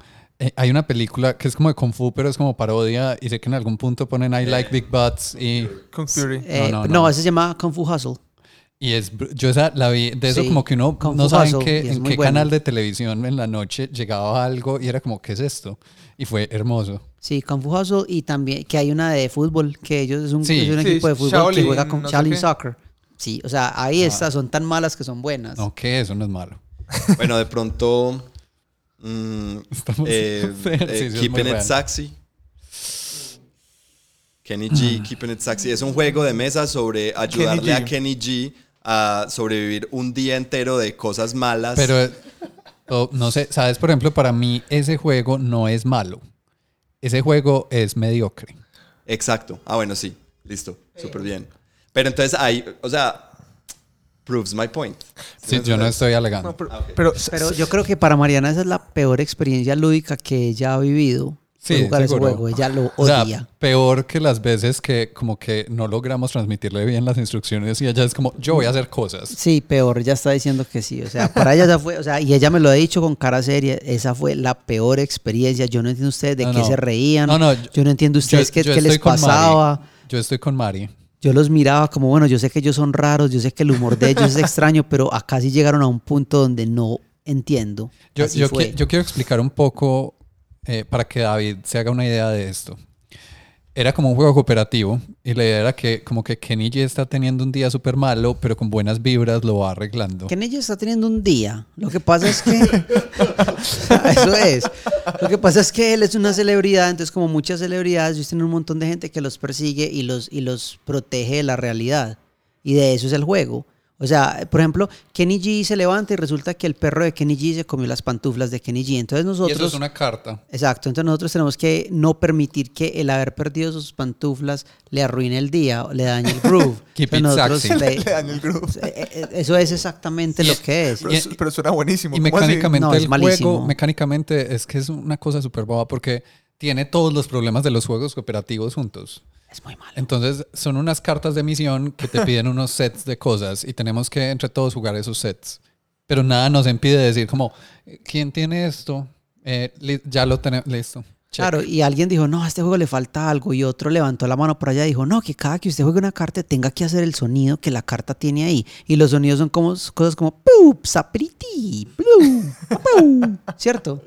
hay una película que es como de Kung Fu, pero es como parodia y sé que en algún punto ponen I like big butts y, Kung Fury. Eh, no, no, no. ese se llama Kung Fu Hustle. y es, yo esa la vi, de eso Sí, como que uno Kung no Fu sabe en qué, en bueno. canal de televisión en la noche llegaba algo y era como, ¿qué es esto? Y fue hermoso. Sí, Kung Fu Hustle y también que hay una de fútbol, que ellos es un, Sí. es un Sí, equipo de fútbol que juega con Shaolin. Soccer. Sí, o sea, ahí está, son tan malas que son buenas. No, que eso no es malo. Bueno, de pronto. Mm, Estamos- eh, eh, Keeping It. Sexy. Kenny G, Keeping It Sexy. Es un juego de mesa sobre ayudarle a Kenny G a sobrevivir un día entero de cosas malas. Pero, oh, no sé, sabes, por ejemplo, para mí ese juego no es malo. Ese juego es mediocre. Exacto. Ah, bueno, sí. Listo. Súper bien. Pero entonces ahí, o sea, proves my point. Sí, yo no estoy alegando. No, pero, Ah, pero- Pero yo creo que para Mariana esa es la peor experiencia lúdica que ella ha vivido. Sí, jugar ese juego. Ella lo O sea, odia. peor que las veces que como que no logramos transmitirle bien las instrucciones y ella es como, yo voy a hacer cosas. Sí, peor, ella está diciendo que sí. O sea, para ella esa fue, o sea, y ella me lo ha dicho con cara seria, esa fue la peor experiencia. Yo no entiendo ustedes de No, qué no. se reían. No, no, yo, no entiendo ustedes qué, yo qué les Mari. pasaba. Yo estoy con Mari. Yo los miraba como, bueno, yo sé que ellos son raros, yo sé que el humor de ellos es extraño, pero acá sí llegaron a un punto donde no entiendo. Yo, qui- yo quiero explicar un poco eh, para que David se haga una idea de esto. Era como un juego cooperativo y la idea era que como que está teniendo un día súper malo, pero con buenas vibras lo va arreglando. Kennedy está teniendo un día. Lo que pasa es que. Eso es. Lo que pasa es que él es una celebridad, entonces, como muchas celebridades, ellos tienen un montón de gente que los persigue y los, y los protege de la realidad. Y de eso es el juego. O sea, por ejemplo, Kenny G se levanta y resulta que el perro de Kenny G se comió las pantuflas de Kenny G. Entonces Y nosotros. eso es una carta. Exacto, entonces nosotros tenemos que no permitir que el haber perdido sus pantuflas le arruine el día, o le dañe el groove. Keep it nosotros le- Le daña el grupo. eh, eh, Eso es exactamente lo que es. Pero, Y- pero suena buenísimo. Y mecánicamente No, es el malísimo. juego, mecánicamente es que es una cosa súper boba porque tiene todos los problemas de los juegos cooperativos juntos. Es muy malo. Entonces son unas cartas de misión que te piden unos sets de cosas y tenemos que entre todos jugar esos sets. Pero nada nos impide decir como, ¿quién tiene esto? Eh, ya lo tenemos, listo. Check. Claro, y alguien dijo, no, a este juego le falta algo, y otro levantó la mano por allá y dijo, no, que cada que usted juegue una carta tenga que hacer el sonido que la carta tiene ahí. Y los sonidos son como cosas como, ¡Pup! ¡Sapriti! ¡Plum! ¿Cierto?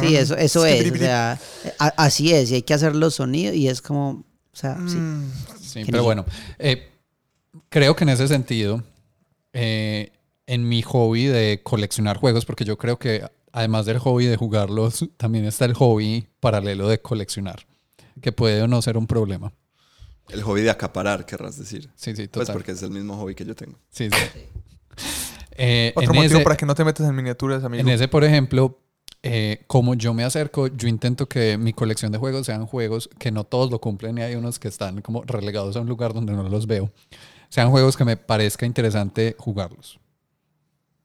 Sí, eso, eso es. O sea, a- así es, y hay que hacer los sonidos, y es como, o sea, sí. Mm, Sí, pero bueno, eh, creo que en ese sentido, eh, en mi hobby de coleccionar juegos, porque yo creo que además del hobby de jugarlos, también está el hobby paralelo de coleccionar, que puede o no ser un problema. El hobby de acaparar, querrás decir. Sí, sí, Pues total. porque es el mismo hobby que yo tengo. Sí, sí. Eh, Otro en motivo ese- para que no te metas en miniaturas, amigo. En ese, por ejemplo, eh, como yo me acerco, yo intento que mi colección de juegos sean juegos que no todos lo cumplen y hay unos que están como relegados a un lugar donde no los veo. Sean juegos que me parezca interesante jugarlos.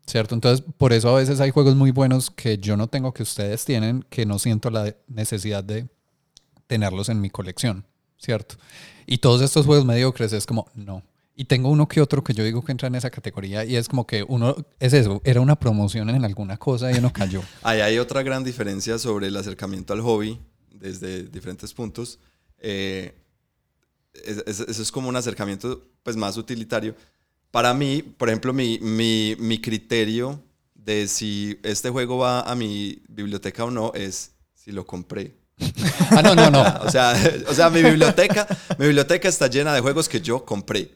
¿Cierto? Entonces, por eso a veces hay juegos muy buenos que yo no tengo que ustedes tienen, que no siento la necesidad de tenerlos en mi colección. ¿Cierto? Y todos estos juegos mediocres es como, no. Y tengo uno que otro que yo digo que entra en esa categoría y es como que uno, es eso, era una promoción en alguna cosa y uno cayó. Ahí hay otra gran diferencia sobre el acercamiento al hobby desde diferentes puntos. Eh, es- es- eso es como un acercamiento pues, más utilitario. Para mí, por ejemplo, mi, mi, mi criterio de si este juego va a mi biblioteca o no es si lo compré. Ah, no, no, no. O sea, o sea, mi biblioteca, mi biblioteca está llena de juegos que yo compré.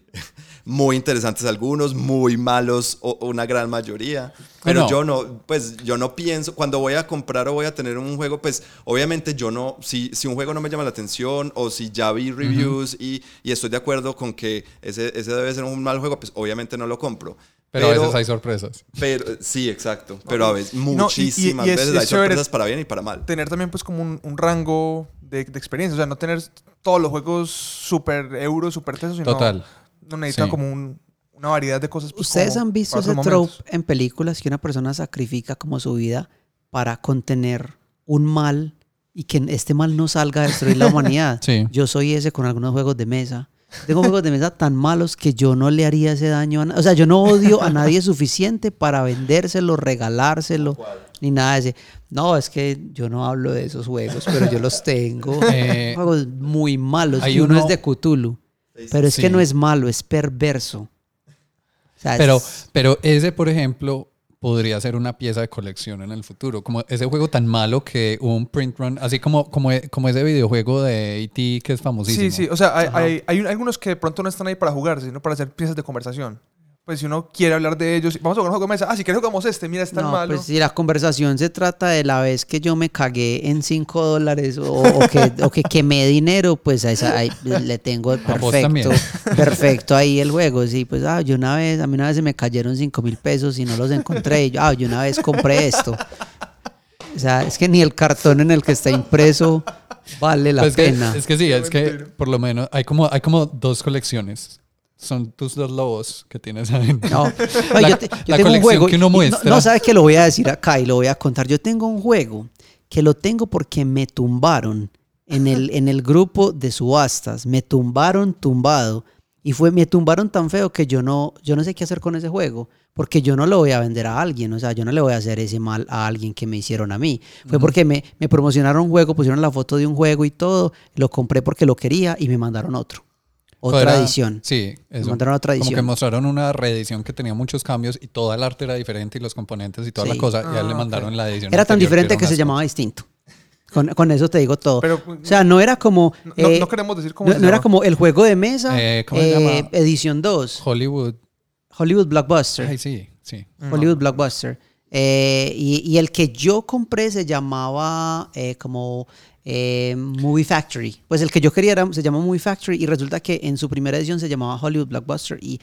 Muy interesantes algunos, muy malos o una gran mayoría. Pero No. yo no, pues yo no pienso, cuando voy a comprar o voy a tener un juego, pues obviamente yo no, si, si un juego no me llama la atención o si ya vi reviews y, y estoy de acuerdo con que ese, ese debe ser un mal juego, pues obviamente no lo compro. Pero, a veces hay sorpresas. pero- sí, exacto. Pero a veces, y- y- muchísimas y es- veces y es hay sorpresas para bien y para mal. Tener también pues como un, un rango de, de experiencia. O sea, no tener todos los juegos super euros, super pesos, sino Total. no necesita Sí. como un- una variedad de cosas. pues, ¿Ustedes como han visto ese trope en películas que una persona sacrifica como su vida para contener un mal y que este mal no salga a destruir la humanidad? Sí. Yo soy ese con algunos juegos de mesa. Tengo juegos de mesa tan malos que yo no le haría ese daño a nadie. O sea, yo no odio a nadie suficiente para vendérselo, regalárselo, ni nada de ese. No, es que yo no hablo de esos juegos, pero yo los tengo. Eh, juegos muy malos. hay Y uno uno- es de Cthulhu. Pero es Sí. que no es malo, es perverso. O sea, Pero, es- pero ese, por ejemplo, podría ser una pieza de colección en el futuro. Como ese juego tan malo que un print run, así como, como, e- como ese videojuego de E.T. que es famosísimo. Sí, sí. O sea, hay, hay, hay un- algunos que de pronto no están ahí para jugar, sino para hacer piezas de conversación. Pues si uno quiere hablar de ellos, vamos a jugar un juego de mesa. Ah, si quieres jugamos este, mira, es tan no, malo. pues si la conversación se trata de la vez que yo me cagué en 5 dólares o, o que, o que quemé dinero, pues a esa, ahí le tengo A vos también. perfecto, perfecto ahí el juego. Sí, pues ah, yo una vez, a mí una vez se me cayeron 5 mil pesos y no los encontré. Y yo, ah, yo una vez compré esto. O sea, es que ni el cartón en el que está impreso vale la Pues es que- pena. es que sí, es que por lo menos hay como, hay como dos colecciones. Son tus dos lobos que tienes ahí. No, La- yo, te- yo la tengo un colección juego. que uno no- muestra. No, sabes que lo voy a decir acá y lo voy a contar. Yo tengo un juego que lo tengo porque me tumbaron en el, en el grupo de subastas. Me tumbaron tumbado. Y fue, me tumbaron tan feo que yo no, yo no sé qué hacer con ese juego. Porque yo no lo voy a vender a alguien. O sea, yo no le voy a hacer ese mal a alguien que me hicieron a mí. Fue porque me, me promocionaron un juego, pusieron la foto de un juego y todo. Lo compré porque lo quería y me mandaron otro. Otra edición. Sí, eso. mandaron otra Como que edición. mostraron una reedición que tenía muchos cambios y toda el arte era diferente y los componentes y toda la cosa. y a él le Ah, mandaron la edición. Era tan diferente que se llamaba distinto. Con, con eso te digo todo. Pero o sea, no era como... no, eh, no queremos decir cómo no- se no era como el juego de mesa, Eh, ¿cómo se eh, llama? edición 2, Hollywood. Hollywood Blockbuster. Ay, sí, sí. No. Hollywood Blockbuster. Eh, y, y el que yo compré se llamaba eh, como eh, Movie Factory. Pues el que yo quería era, se llama Movie Factory y resulta que en su primera edición se llamaba Hollywood Blockbuster y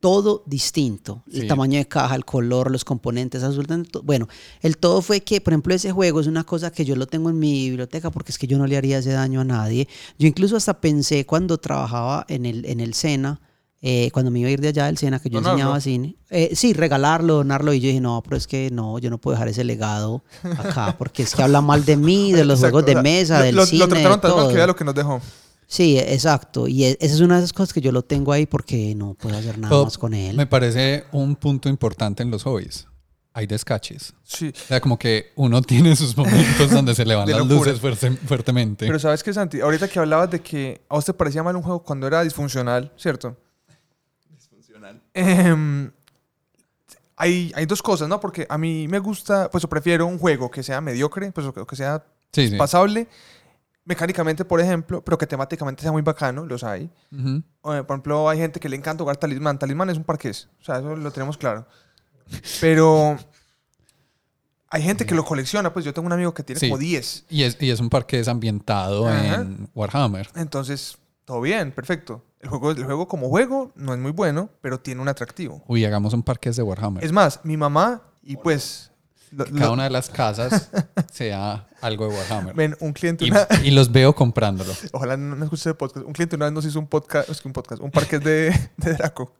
todo distinto. El tamaño de caja, el color, los componentes, absolutamente. Bueno, el todo fue que, por ejemplo, ese juego es una cosa que yo lo tengo en mi biblioteca porque es que yo no le haría ese daño a nadie. Yo incluso hasta pensé cuando trabajaba en el, en el SENA, eh, cuando me iba a ir de allá del SENA, que yo enseñaba cine. eh, sí, regalarlo, donarlo. Y yo dije, no, pero es que no, yo no puedo dejar ese legado acá porque es que habla mal de mí, de los Exacto, juegos de o sea, mesa, lo, del lo- cine, Lo trataron tan mal que vea lo que nos dejó. Sí, exacto. Y e- esa es una de esas cosas que yo lo tengo ahí porque no puedo hacer nada Pero más con él. Me parece un punto importante en los hobbies. Hay descaches. Sí. O sea, como que uno tiene sus momentos donde se le van las luces fuerte- fuertemente. Pero sabes que Santi, ahorita que hablabas de que a vos te parecía mal un juego cuando era disfuncional, ¿cierto? Em, hay, hay dos cosas, ¿no? Porque a mí me gusta, pues prefiero un juego que sea mediocre, pues o que, sea sí, sí. pasable, mecánicamente, por ejemplo, pero que temáticamente sea muy bacano, los hay. O, eh, por ejemplo, hay gente que le encanta jugar Talismán. Talismán es un parqués, o sea, eso lo tenemos claro. Pero hay gente que lo colecciona, pues yo tengo un amigo que tiene Sí. como 10. Y es, y es un parque desambientado Ajá. en Warhammer. Entonces, todo bien, perfecto. El juego, el juego como juego no es muy bueno, pero tiene un atractivo. Uy, hagamos un parque de Warhammer. Es más, mi mamá y pues... lo- Que Cada lo- una de las casas sea algo de Warhammer. ven, un cliente Y, una... y los veo comprándolo. Ojalá no me escuche ese podcast. Un cliente una vez nos hizo un podcast, es que un podcast, un parque de, de Draco.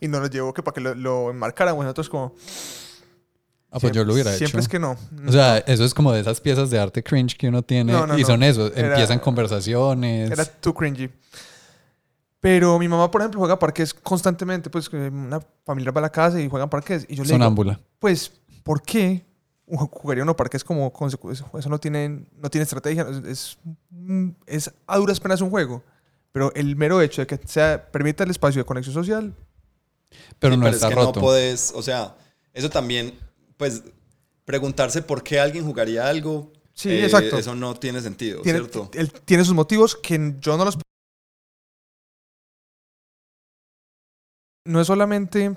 Y nos lo llevó que para que lo, lo enmarcáramos. Nosotros como... Ah, pues yo lo hubiera Siempre hecho. es que no. O sea, eso es como de esas piezas de arte cringe que uno tiene. No, no, y no. son eso. Era- Empiezan conversaciones. Era too cringy. Pero mi mamá, por ejemplo, juega parques constantemente. Pues que una familia va a la casa y juegan parques. Y yo le digo, sonámbula. pues, ¿por qué jugaría uno parques como eso no tiene, no tiene estrategia? Es, es, mm, es a duras penas un juego. Pero el mero hecho de que sea, permita el espacio de conexión social, Pero Sí, no pero está es que roto. no puedes, o sea, eso también, pues, preguntarse por qué alguien jugaría algo. Sí, eh, exacto. Eso no tiene sentido, tiene, ¿cierto? él tiene sus motivos que yo no los... No es solamente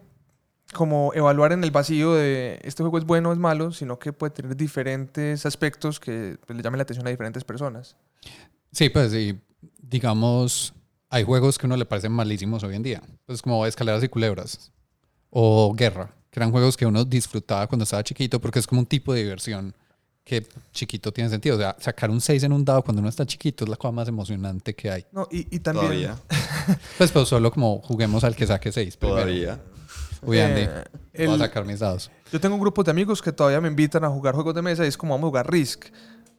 como evaluar en el vacío de este juego es bueno o es malo, sino que puede tener diferentes aspectos que pues, le llamen la atención a diferentes personas. Sí, pues sí. Digamos, hay juegos que a uno le parecen malísimos hoy en día. Pues como Escaleras y Culebras. O Guerra. Que eran juegos que uno disfrutaba cuando estaba chiquito porque es como un tipo de diversión que chiquito tiene sentido. O sea, sacar un 6 en un dado cuando uno está chiquito es la cosa más emocionante que hay. No, y, y también... Todavía. Pues, pues solo como juguemos al que saque 6 primero. Todavía. Uy, Andy, eh, voy a el- sacar mis dados. Yo tengo un grupo de amigos que todavía me invitan a jugar juegos de mesa y es como vamos a jugar Risk.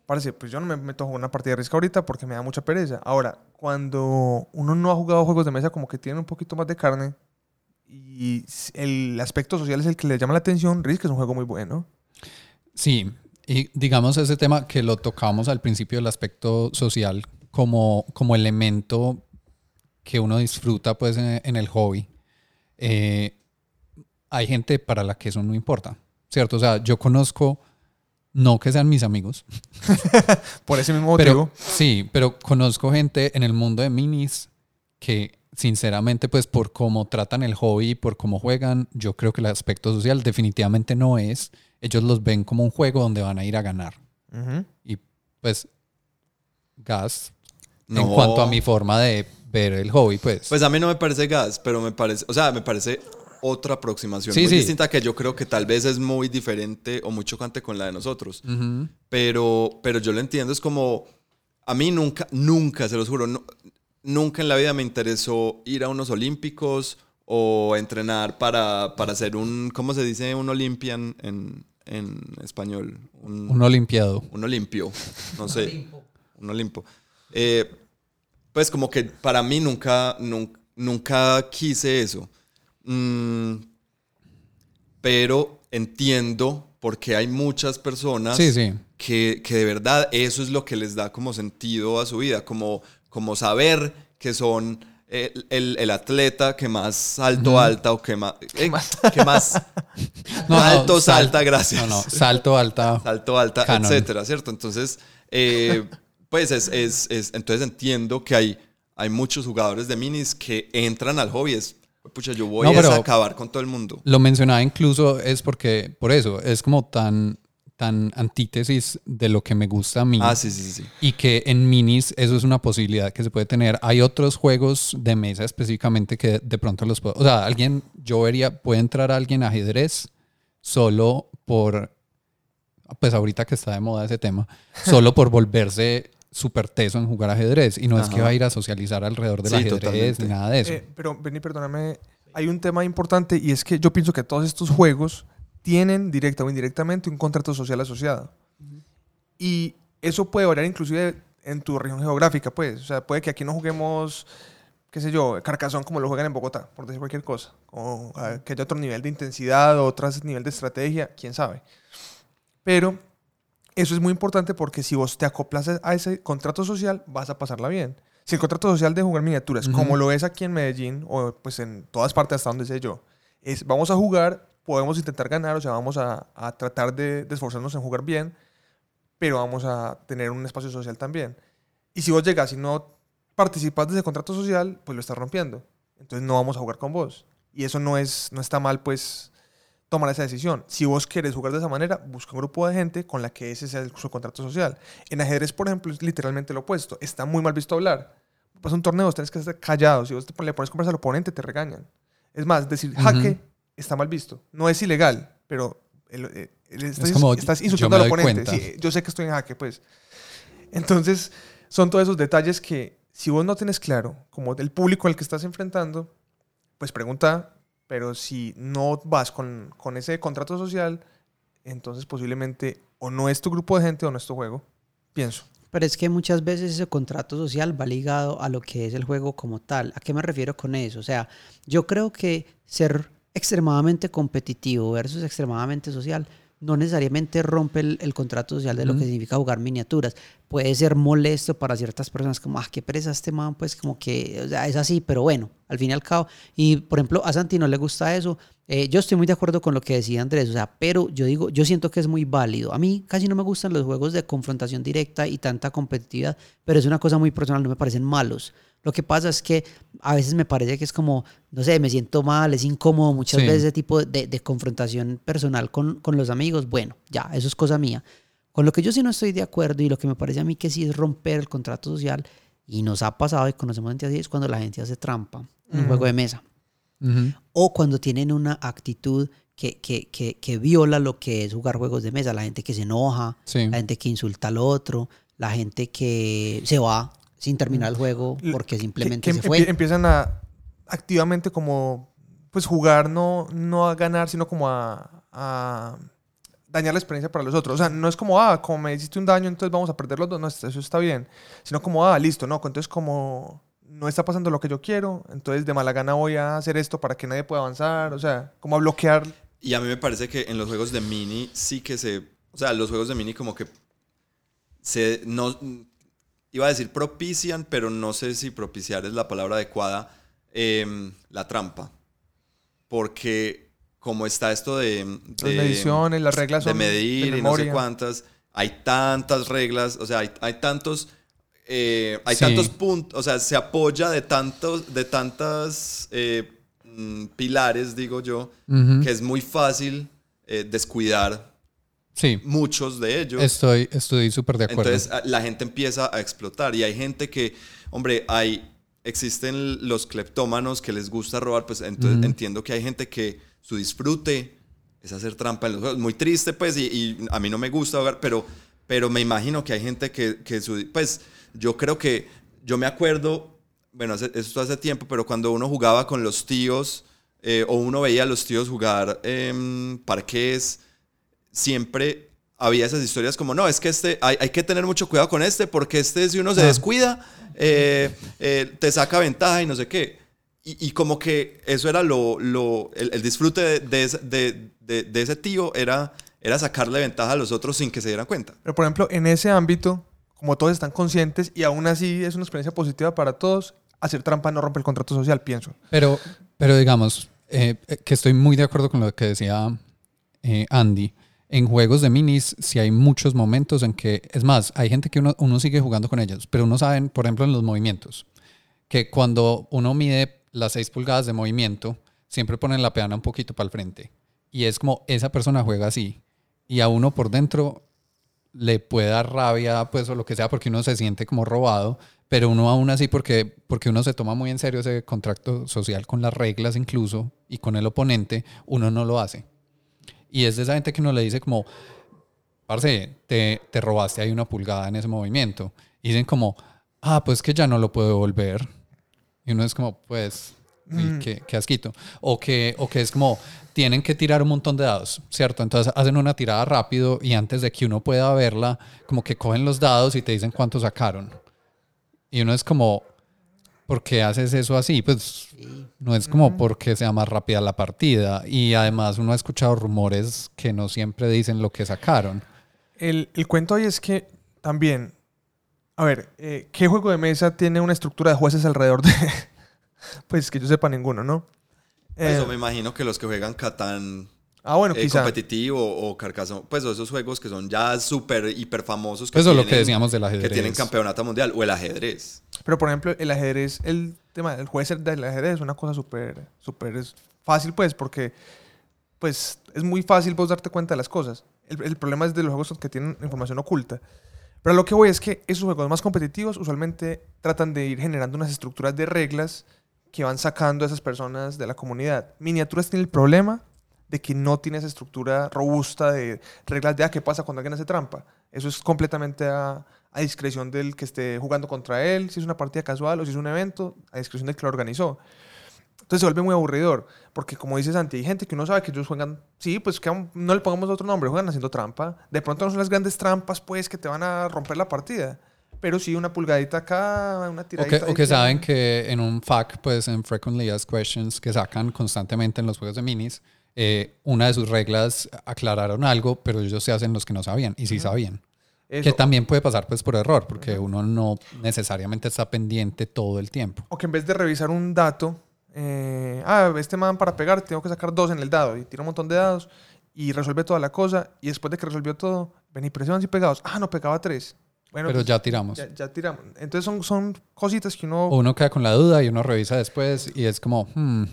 Parece, pues yo no me meto a jugar una partida de Risk ahorita porque me da mucha pereza. Ahora, cuando uno no ha jugado juegos de mesa, como que tiene un poquito más de carne y el aspecto social es el que le llama la atención, Risk es un juego muy bueno. Sí, y digamos ese tema que lo tocamos al principio del aspecto social como, como elemento que uno disfruta pues en, en el hobby. Eh, hay gente para la que eso no importa, ¿cierto? O sea, yo conozco, no que sean mis amigos, Por ese mismo motivo. pero sí, pero conozco gente en el mundo de minis que sinceramente pues por cómo tratan el hobby por cómo juegan, yo creo que el aspecto social definitivamente no es. Ellos los ven como un juego donde van a ir a ganar. Ujú. Y pues, gas, en No. cuanto a mi forma de ver el hobby, pues. Pues a mí no me parece gas, pero me parece, o sea, me parece otra aproximación Sí, muy sí. distinta que yo creo que tal vez es muy diferente o muy chocante con la de nosotros. Ujú. Pero, pero yo lo entiendo, es como, a mí nunca, nunca, se los juro, no- nunca en la vida me interesó ir a unos olímpicos o entrenar para, para ser un, ¿cómo se dice? Un olympian en, en español. Un, Un olimpiado. un olimpio, no sé. Un olimpo. Eh, pues como que para mí nunca, nunca, nunca quise eso. Mm, pero entiendo porque hay muchas personas Sí, sí. que, que de verdad eso es lo que les da como sentido a su vida, como, como saber que son el, el- el atleta que más alto, alta o que más... eh, que más No, no, alto, sal- salta, gracias. No, no, salto, alta. Salto, alta, Canon. etcétera, ¿cierto? Entonces, eh, pues es, es- es- entonces entiendo que hay, hay muchos jugadores de minis que entran al hobby. Es, pucha, yo voy No, a acabar con todo el mundo. Lo mencionaba incluso es porque, por eso, es como tan, tan antítesis de lo que me gusta a mí. Ah, sí, sí, sí. Y que en minis eso es una posibilidad que se puede tener. Hay otros juegos de mesa específicamente que de pronto los puedo... O sea, alguien, yo vería, puede entrar alguien a ajedrez solo por... Pues ahorita que está de moda ese tema, solo por volverse súper teso en jugar ajedrez. Y no es que va a ir a socializar alrededor del Sí, ajedrez totalmente. ni nada de eso. Eh, pero, Benny, perdóname, hay un tema importante y es que yo pienso que todos estos juegos tienen directa o indirectamente un contrato social asociado. Y eso puede variar inclusive en tu región geográfica, pues. O sea, puede que aquí no juguemos, qué sé yo, carcazón como lo juegan en Bogotá, por decir cualquier cosa. O ah, que haya otro nivel de intensidad o otro nivel de estrategia, quién sabe. Pero eso es muy importante porque si vos te acoplas a ese contrato social, vas a pasarla bien. Si el contrato social de jugar miniaturas, Ujú. como lo es aquí en Medellín, o pues en todas partes hasta donde sé yo, es vamos a jugar, podemos intentar ganar, o sea, vamos a, a tratar de, de esforzarnos en jugar bien, pero vamos a tener un espacio social también. Y si vos llegas y no participas de ese contrato social, pues lo estás rompiendo. Entonces no vamos a jugar con vos. Y eso no, es, no está mal, pues, tomar esa decisión. Si vos quieres jugar de esa manera, busca un grupo de gente con la que ese sea su contrato social. En ajedrez, por ejemplo, es literalmente lo opuesto. Está muy mal visto hablar. Pasa un torneo, tenés que estar callado. Si vos te, le pones conversa al oponente, te regañan. Es más, decir jaque está mal visto. No es ilegal, pero el- eh, el- estás, como, estás yo insultando al oponente. Sí, yo sé que estoy en jaque, pues. Entonces, son todos esos detalles que si vos no tienes claro, como del público al que estás enfrentando, pues pregunta, pero si no vas con, con ese contrato social, entonces posiblemente o no es tu grupo de gente o no es tu juego, pienso. Pero es que muchas veces ese contrato social va ligado a lo que es el juego como tal. ¿A qué me refiero con eso? O sea, yo creo que ser extremadamente competitivo versus extremadamente social no necesariamente rompe el, el contrato social de lo que significa jugar miniaturas. Puede ser molesto para ciertas personas, como, ah, qué pereza este man, pues como que, o sea, es así, pero bueno, al fin y al cabo. Y por ejemplo, a Santi no le gusta eso. Eh, yo estoy muy de acuerdo con lo que decía Andrés, o sea, pero yo digo, yo siento que es muy válido. A mí casi no me gustan los juegos de confrontación directa y tanta competitividad, pero es una cosa muy personal, no me parecen malos. Lo que pasa es que a veces me parece que es como, no sé, me siento mal, es incómodo muchas Sí. veces ese tipo de, de confrontación personal con, con los amigos. Bueno, ya, eso es cosa mía. Con lo que yo sí no estoy de acuerdo y lo que me parece a mí que sí es romper el contrato social, y nos ha pasado y conocemos gente así, es cuando la gente hace trampa en un juego de mesa o cuando tienen una actitud que, que, que, que viola lo que es jugar juegos de mesa, la gente que se enoja, Sí. la gente que insulta al otro, la gente que se va sin terminar el juego porque que- simplemente que se fue. empiezan a activamente como pues jugar no, no a ganar, sino como a, a dañar la experiencia para los otros. O sea, no es como, ah, como me hiciste un daño, entonces vamos a perder los dos. No, eso está bien. Sino como, ah, listo, no, entonces como no está pasando lo que yo quiero, entonces de mala gana voy a hacer esto para que nadie pueda avanzar. O sea, como a bloquear. Y a mí me parece que en los juegos de mini sí que se... O sea, los juegos de mini como que se... No, iba a decir propician, pero no sé si propiciar es la palabra adecuada, em, la trampa. Porque como está esto de... Las de- mediciones, las reglas de medir de y no sé cuántas. Hay tantas reglas, o sea, hay, hay tantos... eh, hay Sí. tantos puntos, o sea, se apoya de tantos, de tantas eh, mm, pilares, digo yo, que es muy fácil eh, descuidar Sí, muchos de ellos. estoy estoy súper de acuerdo. Entonces la gente empieza a explotar y hay gente que, hombre, hay, existen los cleptómanos que les gusta robar, pues entonces entiendo que hay gente que su disfrute es hacer trampa en los juegos. Muy triste, pues, y, y a mí no me gusta jugar, pero, pero me imagino que hay gente que, que su, pues, yo creo que, yo me acuerdo, bueno, hace- esto hace tiempo, pero cuando uno jugaba con los tíos, eh, o uno veía a los tíos jugar em, parqués, siempre había esas historias como, no, es que este, hay, hay que tener mucho cuidado con este, porque este si uno se Ah. descuida, eh, eh, te saca ventaja y no sé qué. Y, y como que eso era lo, lo el, el disfrute de, de ese- de- de- de ese tío, era, era sacarle ventaja a los otros sin que se dieran cuenta. Pero por ejemplo, en ese ámbito, como todos están conscientes y aún así es una experiencia positiva para todos, hacer trampa no rompe el contrato social, pienso. Pero, pero digamos, eh, que estoy muy de acuerdo con lo que decía eh, Andy. En juegos de minis, sí hay muchos momentos en que, es más, hay gente que uno, uno sigue jugando con ellos, pero uno sabe, por ejemplo, en los movimientos, que cuando uno mide las 6 pulgadas de movimiento, siempre ponen la peana un poquito para el frente. Y es como esa persona juega así. Y a uno por dentro le puede dar rabia, pues, o lo que sea, porque uno se siente como robado, pero uno aún así, porque, porque uno se toma muy en serio ese contrato social con las reglas incluso y con el oponente, uno no lo hace. Y es de esa gente que uno le dice como, parce, te, te robaste ahí una pulgada en ese movimiento. Y dicen como, ah, pues que ya no lo puedo devolver. Y uno es como, pues, Mm. qué, qué asquito. O que, o que es como, tienen que tirar un montón de dados, ¿cierto? Entonces hacen una tirada rápido y antes de que uno pueda verla, como que cogen los dados y te dicen cuánto sacaron. Y uno es como, ¿por qué haces eso así? Pues no es como porque sea más rápida la partida. Y además uno ha escuchado rumores que no siempre dicen lo que sacaron. El, el cuento ahí es que también, a ver, eh, ¿qué juego de mesa tiene una estructura de jueces alrededor de... pues que yo sepa ninguno, ¿no? Eh, Eso me imagino que los que juegan Catán ah, bueno, eh, quizá. competitivo o Carcassonne, pues esos juegos que son ya súper hiper famosos. Que Eso es lo que tienen- decíamos del Que ajedrez. tienen campeonato mundial o el ajedrez. Pero por ejemplo, el ajedrez, el tema del juez del ajedrez es una cosa súper, súper fácil, pues, porque pues es muy fácil vos darte cuenta de las cosas. El, el problema es de los juegos que tienen información oculta. Pero lo que voy es que esos juegos más competitivos usualmente tratan de ir generando unas estructuras de reglas que van sacando a esas personas de la comunidad. Miniaturas tiene el problema de que no tiene esa estructura robusta de reglas de ah, qué pasa cuando alguien hace trampa. Eso es completamente a, a discreción del que esté jugando contra él, si es una partida casual o si es un evento, a discreción del que lo organizó. Entonces se vuelve muy aburridor, porque como dices Santi, hay gente que uno sabe que ellos juegan, sí, pues que no le pongamos otro nombre, juegan haciendo trampa. De pronto no son las grandes trampas, pues, que te van a romper la partida. Pero sí una pulgadita acá, una O tiradita. que, o que saben que en un FAQ, pues en Frequently Asked Questions, que sacan constantemente en los juegos de minis, eh, una de sus reglas aclararon algo, pero ellos se hacen los que no sabían, y sí sabían. Eso. Que también puede pasar pues por error, porque uno no necesariamente está pendiente todo el tiempo. O que en vez de revisar un dato, eh, ah, este man para pegar tengo que sacar dos en el dado y tira un montón de dados y resuelve toda la cosa y después de que resolvió todo, ven y presionan si pegados. Ah, no, pegaba tres. Bueno, Pero pues, ya tiramos. ya, ya tiramos. Entonces son, son cositas que uno... O uno queda con la duda y uno revisa después y es como, hmm,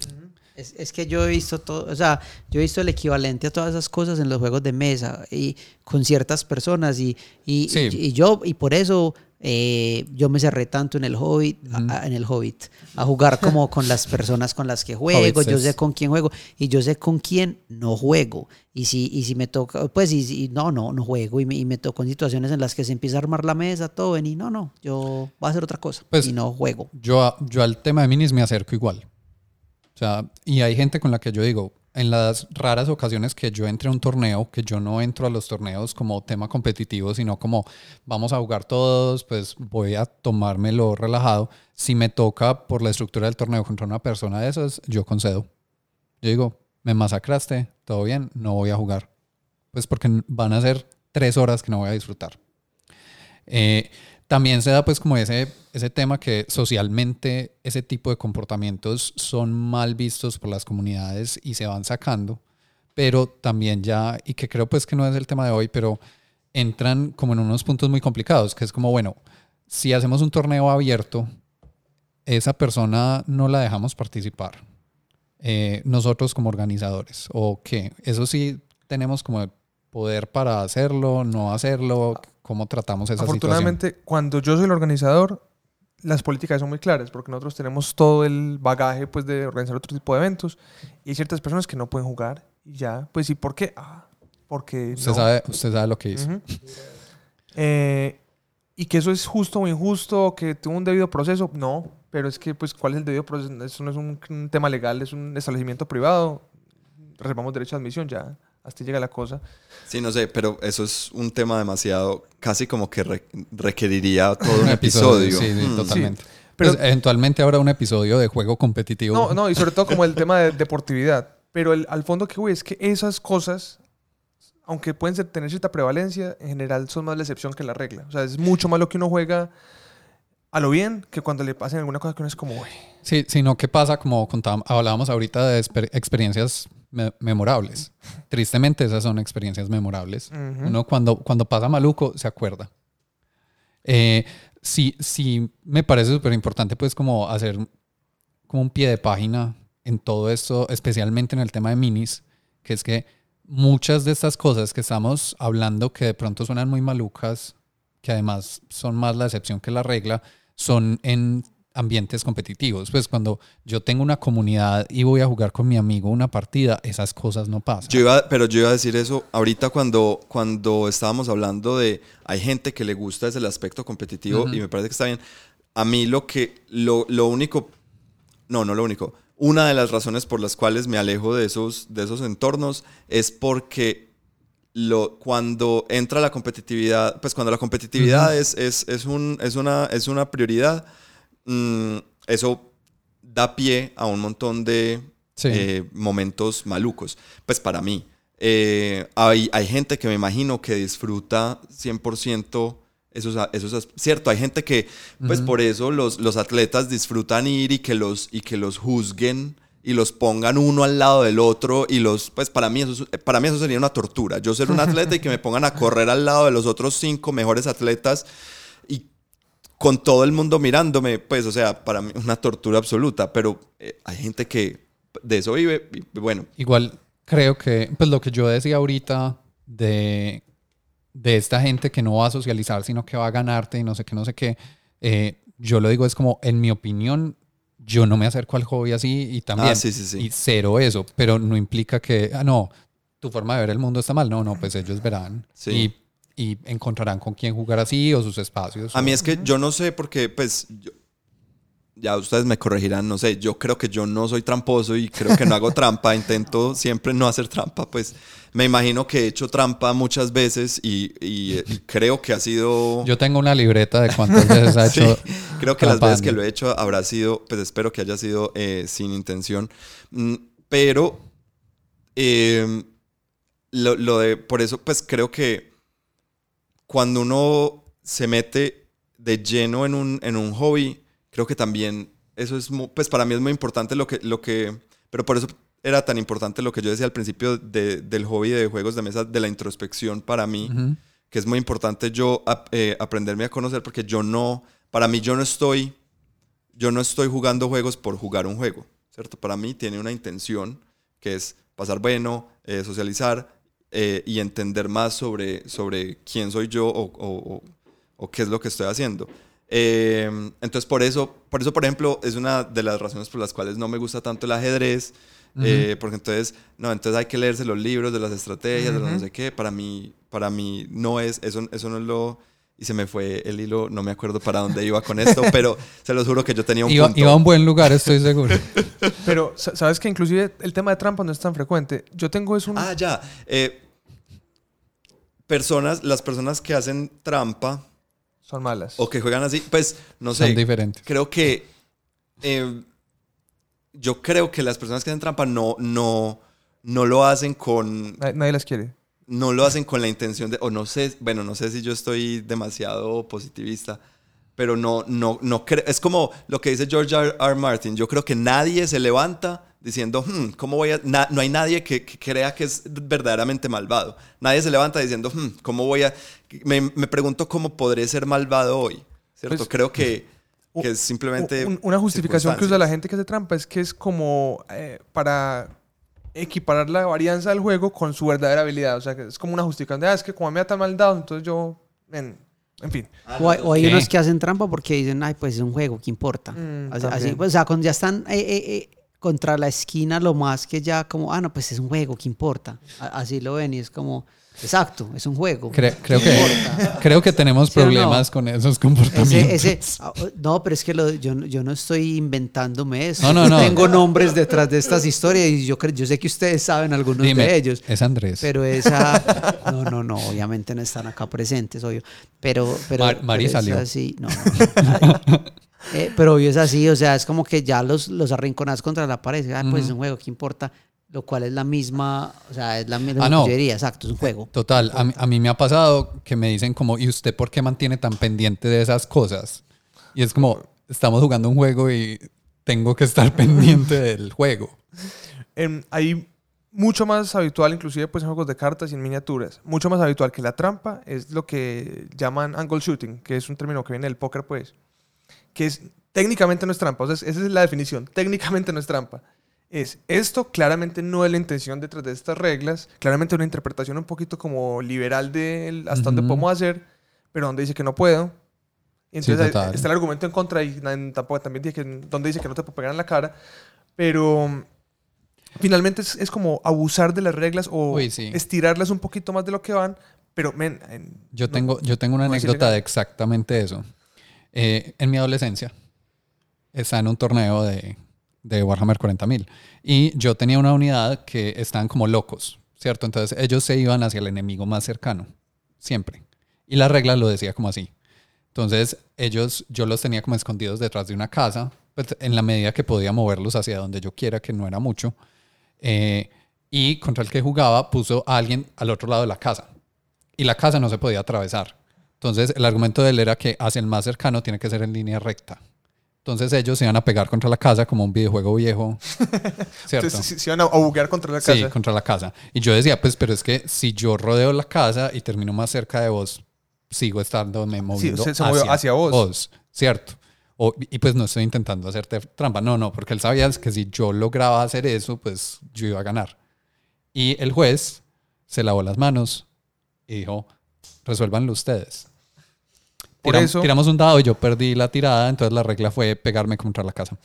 Es, es que yo he visto todo, o sea, yo he visto el equivalente a todas esas cosas en los juegos de mesa y con ciertas personas y, y, Sí. y, y yo, y por eso eh, yo me cerré tanto en el Hobbit, a- a- en el Hobbit, a jugar como con las personas con las que juego, yo sé con quién juego y yo sé con quién no juego. Y si, y si me toca, pues, y, si- no, no, no juego y me, y me tocó en situaciones en las que se empieza a armar la mesa, todo, y no, no, yo voy a hacer otra cosa Pues- y no juego. yo, yo al tema de minis me acerco igual. O sea, y hay gente con la que yo digo, en las raras ocasiones que yo entre a un torneo, que yo no entro a los torneos como tema competitivo, sino como vamos a jugar todos, pues voy a tomármelo relajado. Si me toca por la estructura del torneo contra una persona de esas, yo concedo. Yo digo, me masacraste, todo bien, no voy a jugar. Pues porque van a ser tres horas que no voy a disfrutar. Eh, también se da pues como ese, ese tema que socialmente ese tipo de comportamientos son mal vistos por las comunidades y se van sacando, pero también ya, y que creo pues que no es el tema de hoy, pero entran como en unos puntos muy complicados, que es como, bueno, si hacemos un torneo abierto, esa persona no la dejamos participar. Eh, nosotros como organizadores, o qué, eso sí tenemos como poder para hacerlo, no hacerlo, cómo tratamos esa situación. Afortunadamente, cuando yo soy el organizador, las políticas son muy claras, porque nosotros tenemos todo el bagaje pues, de organizar otro tipo de eventos y hay ciertas personas que no pueden jugar y ya, pues ¿y por qué? Ah, porque Usted, no. sabe, usted sabe lo que hizo. Ujú. Eh, y que eso es justo o injusto, que tuvo un debido proceso, no, pero es que pues ¿cuál es el debido proceso? Eso no es un, un tema legal, es un establecimiento privado, reservamos derecho a admisión, ya, hasta llega la cosa. Sí, no sé, pero eso es un tema demasiado, casi como que re- requeriría todo un, episodio. sí, sí, Mm. totalmente. Pero- Pues, eventualmente habrá un episodio de juego competitivo. No, no, y sobre todo como el tema de deportividad. Pero el- al fondo que voy es que esas cosas, aunque pueden ser- tener cierta prevalencia, en general son más la excepción que la regla. O sea, es mucho más lo que uno juega a lo bien que cuando le pasen alguna cosa que uno es como, "Uy". Sí, sino que pasa, como contábamos, hablábamos ahorita de exper- experiencias me- memorables. Tristemente esas son experiencias memorables. Ujú. Uno cuando, cuando pasa maluco se acuerda. Eh, sí, sí me parece súper importante pues como hacer como un pie de página en todo esto, especialmente en el tema de minis, que es que muchas de estas cosas que estamos hablando que de pronto suenan muy malucas, que además son más la excepción que la regla, son en ambientes competitivos. Pues cuando yo tengo una comunidad y voy a jugar con mi amigo una partida, esas cosas no pasan. Yo iba, pero yo iba a decir eso ahorita cuando, cuando estábamos hablando de hay gente que le gusta desde el aspecto competitivo Ujú. y me parece que está bien. A mí lo que, lo, lo único, no, no lo único, una de las razones por las cuales me alejo de esos, de esos entornos es porque lo, cuando entra la competitividad, pues cuando la competitividad es, es, es, un, es, una, es una prioridad, mm, eso da pie a un montón de Sí. eh, momentos malucos. Pues para mí. Eh, hay, hay gente que me imagino que disfruta 100% esos, esos cierto, hay gente que, pues por eso los, los atletas disfrutan ir y que los, y que los juzguen y los pongan uno al lado del otro y los, pues para mí eso, es- para mí eso sería una tortura. Yo ser un atleta y que me pongan a correr al lado de los otros cinco mejores atletas con todo el mundo mirándome, pues, o sea, para mí una tortura absoluta, pero eh, hay gente que de eso vive y bueno, Igual creo que, pues lo que yo decía ahorita de, de esta gente que no va a socializar, sino que va a ganarte y no sé qué, no sé qué, eh, yo lo digo es como, en mi opinión, yo no me acerco al hobby así y también, Ah, sí, sí, sí. y cero eso, pero no implica que, ah, no, tu forma de ver el mundo está mal, no, no, pues ellos verán Sí. y, y encontrarán con quién jugar así o sus espacios. A o- mí es que yo no sé porque, pues, yo- ya ustedes me corregirán, no sé, yo creo que yo no soy tramposo y creo que no hago trampa, intento siempre no hacer trampa, pues me imagino que he hecho trampa muchas veces y, y- y creo que ha sido... Yo tengo una libreta de cuántas veces ha Sí, hecho. creo que las veces que lo he hecho habrá sido, pues espero que haya sido eh, sin intención, Mm, pero eh, lo, lo de, por eso, pues creo que cuando uno se mete de lleno en un, en un hobby, creo que también eso es, mu- pues para mí es muy importante lo que, lo que, pero por eso era tan importante lo que yo decía al principio de- del hobby de juegos de mesa, de la introspección para mí Ujú. que es muy importante yo eh, aprenderme a conocer porque yo no, para mí yo no estoy, yo no estoy jugando juegos por jugar un juego, ¿cierto? Para mí tiene una intención que es pasar bueno, eh, socializar eh, y entender más sobre, sobre quién soy yo o, o- o- o qué es lo que estoy haciendo. Eh, entonces por eso, por eso, por ejemplo, es una de las razones por las cuales no me gusta tanto el ajedrez, eh, porque entonces, no, entonces hay que leerse los libros de las estrategias, de los no sé qué. Para mí, para mí no es, eso, eso no es lo... Y se me fue el hilo, no me acuerdo para dónde iba con esto, pero se los juro que yo tenía un Iba, punto. iba a un buen lugar, estoy seguro. Pero, sa- ¿sabes que inclusive el tema de trampa no es tan frecuente? Yo tengo es un... Ah, ya. Eh, personas, las personas que hacen trampa Son malas. o que juegan así, pues, no sé. Son diferentes. creo que eh, yo creo que las personas que hacen trampa no, no, no lo hacen con Nadie, nadie las quiere. No lo hacen con la intención de o no sé bueno no sé si yo estoy demasiado positivista pero no no no creo es como lo que dice George R. R. Martin yo creo que nadie se levanta diciendo "Hmm, cómo voy a na- no hay nadie que, que crea que es verdaderamente malvado nadie se levanta diciendo "Hmm, cómo voy a me, me pregunto cómo podré ser malvado hoy cierto Pues, creo que que es simplemente Un- una justificación que usa la gente que hace trampa es que es como eh, para equiparar la varianza del juego con su verdadera habilidad. O sea, que es como una justificación de, ah, es que como me da tan mal dado, entonces yo... En, en fin. O hay, o hay unos que hacen trampa porque dicen, ay, pues es un juego, ¿qué importa? Mm, así, así, también. pues, o sea, cuando ya están eh, eh, eh, contra la esquina, lo más que ya como, ah, no, pues es un juego, ¿qué importa? A- así lo ven y es como, exacto, es un juego. Cre- creo, ¿qué que, importa? creo que tenemos ¿Sí o no? problemas con esos comportamientos. Ese, ese, ah, no, pero es que lo- yo, no- yo no estoy inventándome eso. No, no, no. Tengo nombres detrás de estas historias y yo, creo, yo sé que ustedes saben algunos Dime, de ellos. Es Andrés. Pero esa. No, no, no, obviamente no están acá presentes, obvio. Pero. pero Mar- Mari pero salió. así, no. Eh, pero obvio es así, o sea, es como que ya los, los arrinconas contra la pared. Ah, pues es un juego, ¿qué importa? Lo cual es la misma, o sea, es la misma Ah, no. exacto, es un juego. Total, a mí, a mí me ha pasado que me dicen como, ¿y usted por qué mantiene tan pendiente de esas cosas? Y es como, estamos jugando un juego y tengo que estar pendiente del juego. Hay mucho más habitual, inclusive pues en juegos de cartas y en miniaturas, mucho más habitual que la trampa es lo que llaman angle shooting, que es un término que viene del póker pues, que es técnicamente no es trampa, o sea, esa es la definición, técnicamente no es trampa. Es esto claramente no es la intención detrás de estas reglas, claramente una interpretación un poquito como liberal de hasta dónde Ujú. podemos hacer, pero donde dice que no puedo. Y entonces está el argumento en contra y tampoco también dice que donde dice que no te puedo pegar en la cara, pero finalmente es, es como abusar de las reglas o Uy, sí. estirarlas un poquito más de lo que van, pero men, en- Yo no- tengo, yo tengo una no anécdota de exactamente eso. Eh, en mi adolescencia, estaba en un torneo de, de Warhammer 40.000 y yo tenía una unidad que estaban como locos, ¿cierto? Entonces ellos se iban hacia el enemigo más cercano, siempre. Y la regla lo decía como así. Entonces ellos, yo los tenía como escondidos detrás de una casa, pues, en la medida que podía moverlos hacia donde yo quiera, que no era mucho. Eh, y contra el que jugaba puso a alguien al otro lado de la casa y la casa no se podía atravesar. Entonces el argumento de él era que hacia el más cercano tiene que ser en línea recta. Entonces ellos se iban a pegar contra la casa como un videojuego viejo, ¿cierto? entonces se, se iban a, a buguear contra la casa. Sí, contra la casa. Y yo decía, pues, pero es que si yo rodeo la casa y termino más cerca de vos, sigo estando me moviendo se- se movió hacia vos. ¿cierto? O- y pues no estoy intentando hacerte trampa. No, no, porque él sabía que si yo lograba hacer eso, pues yo iba a ganar. Y el juez se lavó las manos y dijo, resuélvanlo ustedes. Por Tiram- eso- Tiramos un dado y yo perdí la tirada, entonces la regla fue pegarme contra la casa.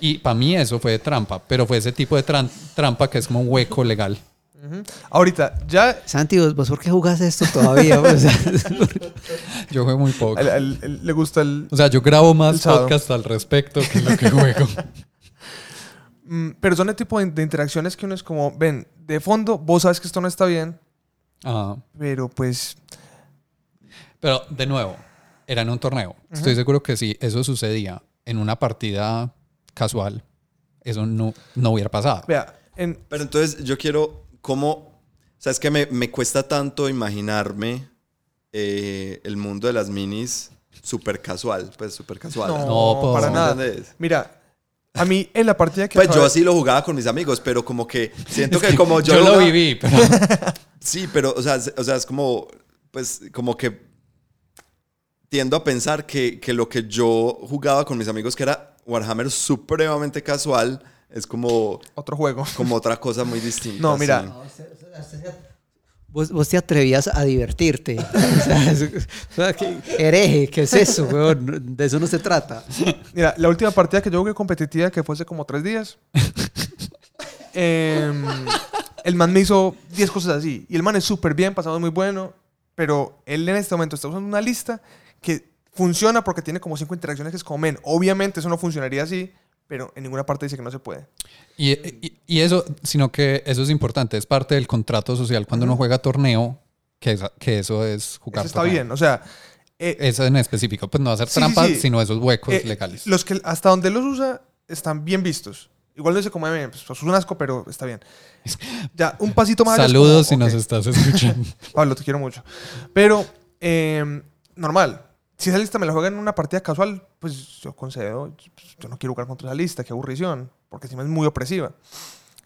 Y para mí eso fue trampa, pero fue ese tipo de tran- trampa que es como un hueco legal. Ujú. Ahorita, ya Santi, ¿vos, vos por qué jugás esto todavía? O sea, Yo juego muy poco. al- al- al- le gusta el... O sea, yo grabo más sábado. podcasts al respecto que lo que juego. Mm, pero son el tipo de, de interacciones que uno es como, ven, de fondo, vos sabes que esto no está bien, Ajá. pero pues... Pero de nuevo, era en un torneo. Estoy seguro que si eso sucedía en una partida casual, eso no, no hubiera pasado. Vea, en, Pero entonces yo quiero, ¿cómo? O sea, es que me, me cuesta tanto imaginarme eh, el mundo de las minis súper casual, pues súper casual. no, No, pues, para ¿me nada. entendés? Mira, a mí en la partida que... Pues yo así lo jugaba con mis amigos, pero como que siento que como yo, yo lo jugaba- viví, pero Sí, pero, o sea, o sea, es como, pues, como que tiendo a pensar que, que lo que yo jugaba con mis amigos, que era Warhammer supremamente casual, es como, Otro juego. como otra cosa muy distinta. No, mira. sí. vos, vos te atrevías a divertirte. O sea, es- o sea, ¿qué- hereje, ¿qué es eso, weón? De eso no se trata. Mira, la última partida que yo jugué competitiva, que fue hace como tres días, em, el man me hizo 10 cosas así. Y el man es súper bien, pasamos muy bueno, pero él en este momento está usando una lista que funciona porque tiene como cinco interacciones que es como, men, obviamente eso no funcionaría así, pero en ninguna parte dice que no se puede. Y, y- y eso, sino que eso es importante, es parte del contrato social cuando uno juega torneo, que, esa- que eso es jugar Eso está torneo. bien, o sea... eh, Eso en específico, pues no hacer Sí, sí, trampas, sí. sino esos huecos eh, legales. Los que hasta donde los usa están bien vistos. Igual no como, "Eh, pues, es un asco, pero está bien. Ya, un pasito más es Saludos si como, nos estás escuchando. Pablo, te quiero mucho. Pero, eh, normal. Si esa lista me la juega en una partida casual, pues yo concedo, pues, yo no quiero jugar contra esa lista, qué aburrición, porque encima es muy opresiva.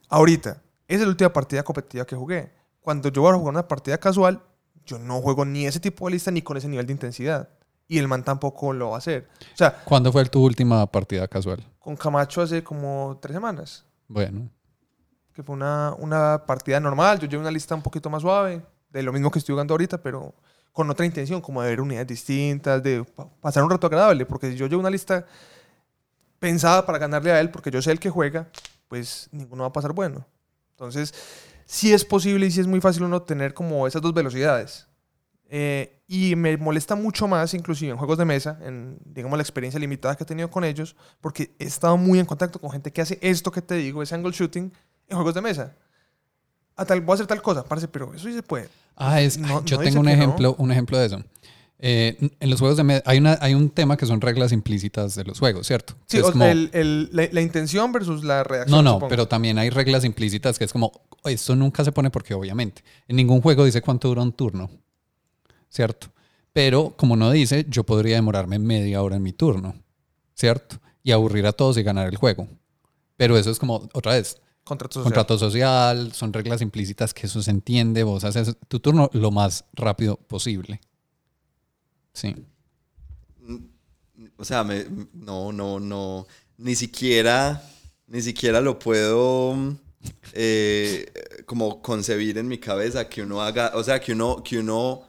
Ahorita, esa es la última partida competitiva que jugué. Cuando yo voy a jugar una partida casual, yo no juego ni ese tipo de lista ni con ese nivel de intensidad. Y el man tampoco lo va a hacer. O sea, ¿Cuándo fue tu última partida casual? con Camacho hace como tres semanas, Bueno, que fue una, una partida normal. Yo llevo una lista un poquito más suave, de lo mismo que estoy jugando ahorita, pero con otra intención, como de ver unidades distintas, de pa- pasar un rato agradable, porque si yo llevo una lista pensada para ganarle a él, porque yo sé el que juega, pues ninguno va a pasar bueno. Entonces, sí es posible y sí es muy fácil uno tener como esas dos velocidades. Eh, y me molesta mucho más, inclusive en juegos de mesa, en digamos la experiencia limitada que he tenido con ellos, porque he estado muy en contacto con gente que hace esto que te digo, ese angle shooting, en juegos de mesa. A tal, voy a hacer tal cosa, parece, pero eso sí se puede. Ah, es, No- yo no tengo un no. ejemplo, un ejemplo de eso. Eh, en los juegos de hay, una, hay un tema que son reglas implícitas de los juegos, ¿cierto? Sí, o- como- el- el- la, la intención versus la reacción. no, no, supongo. pero también hay reglas implícitas que es como, esto nunca se pone porque obviamente en ningún juego dice cuánto dura un turno, ¿cierto? Pero como no dice, yo podría demorarme media hora en mi turno, ¿cierto? Y aburrir a todos y ganar el juego. Pero eso es como, otra vez, Contrato social. contrato social, son reglas implícitas que eso se entiende, vos haces tu turno lo más rápido posible. Sí. O sea, me- no, no, no. Ni siquiera, ni siquiera lo puedo eh, como concebir en mi cabeza que uno haga, o sea, que uno, que uno,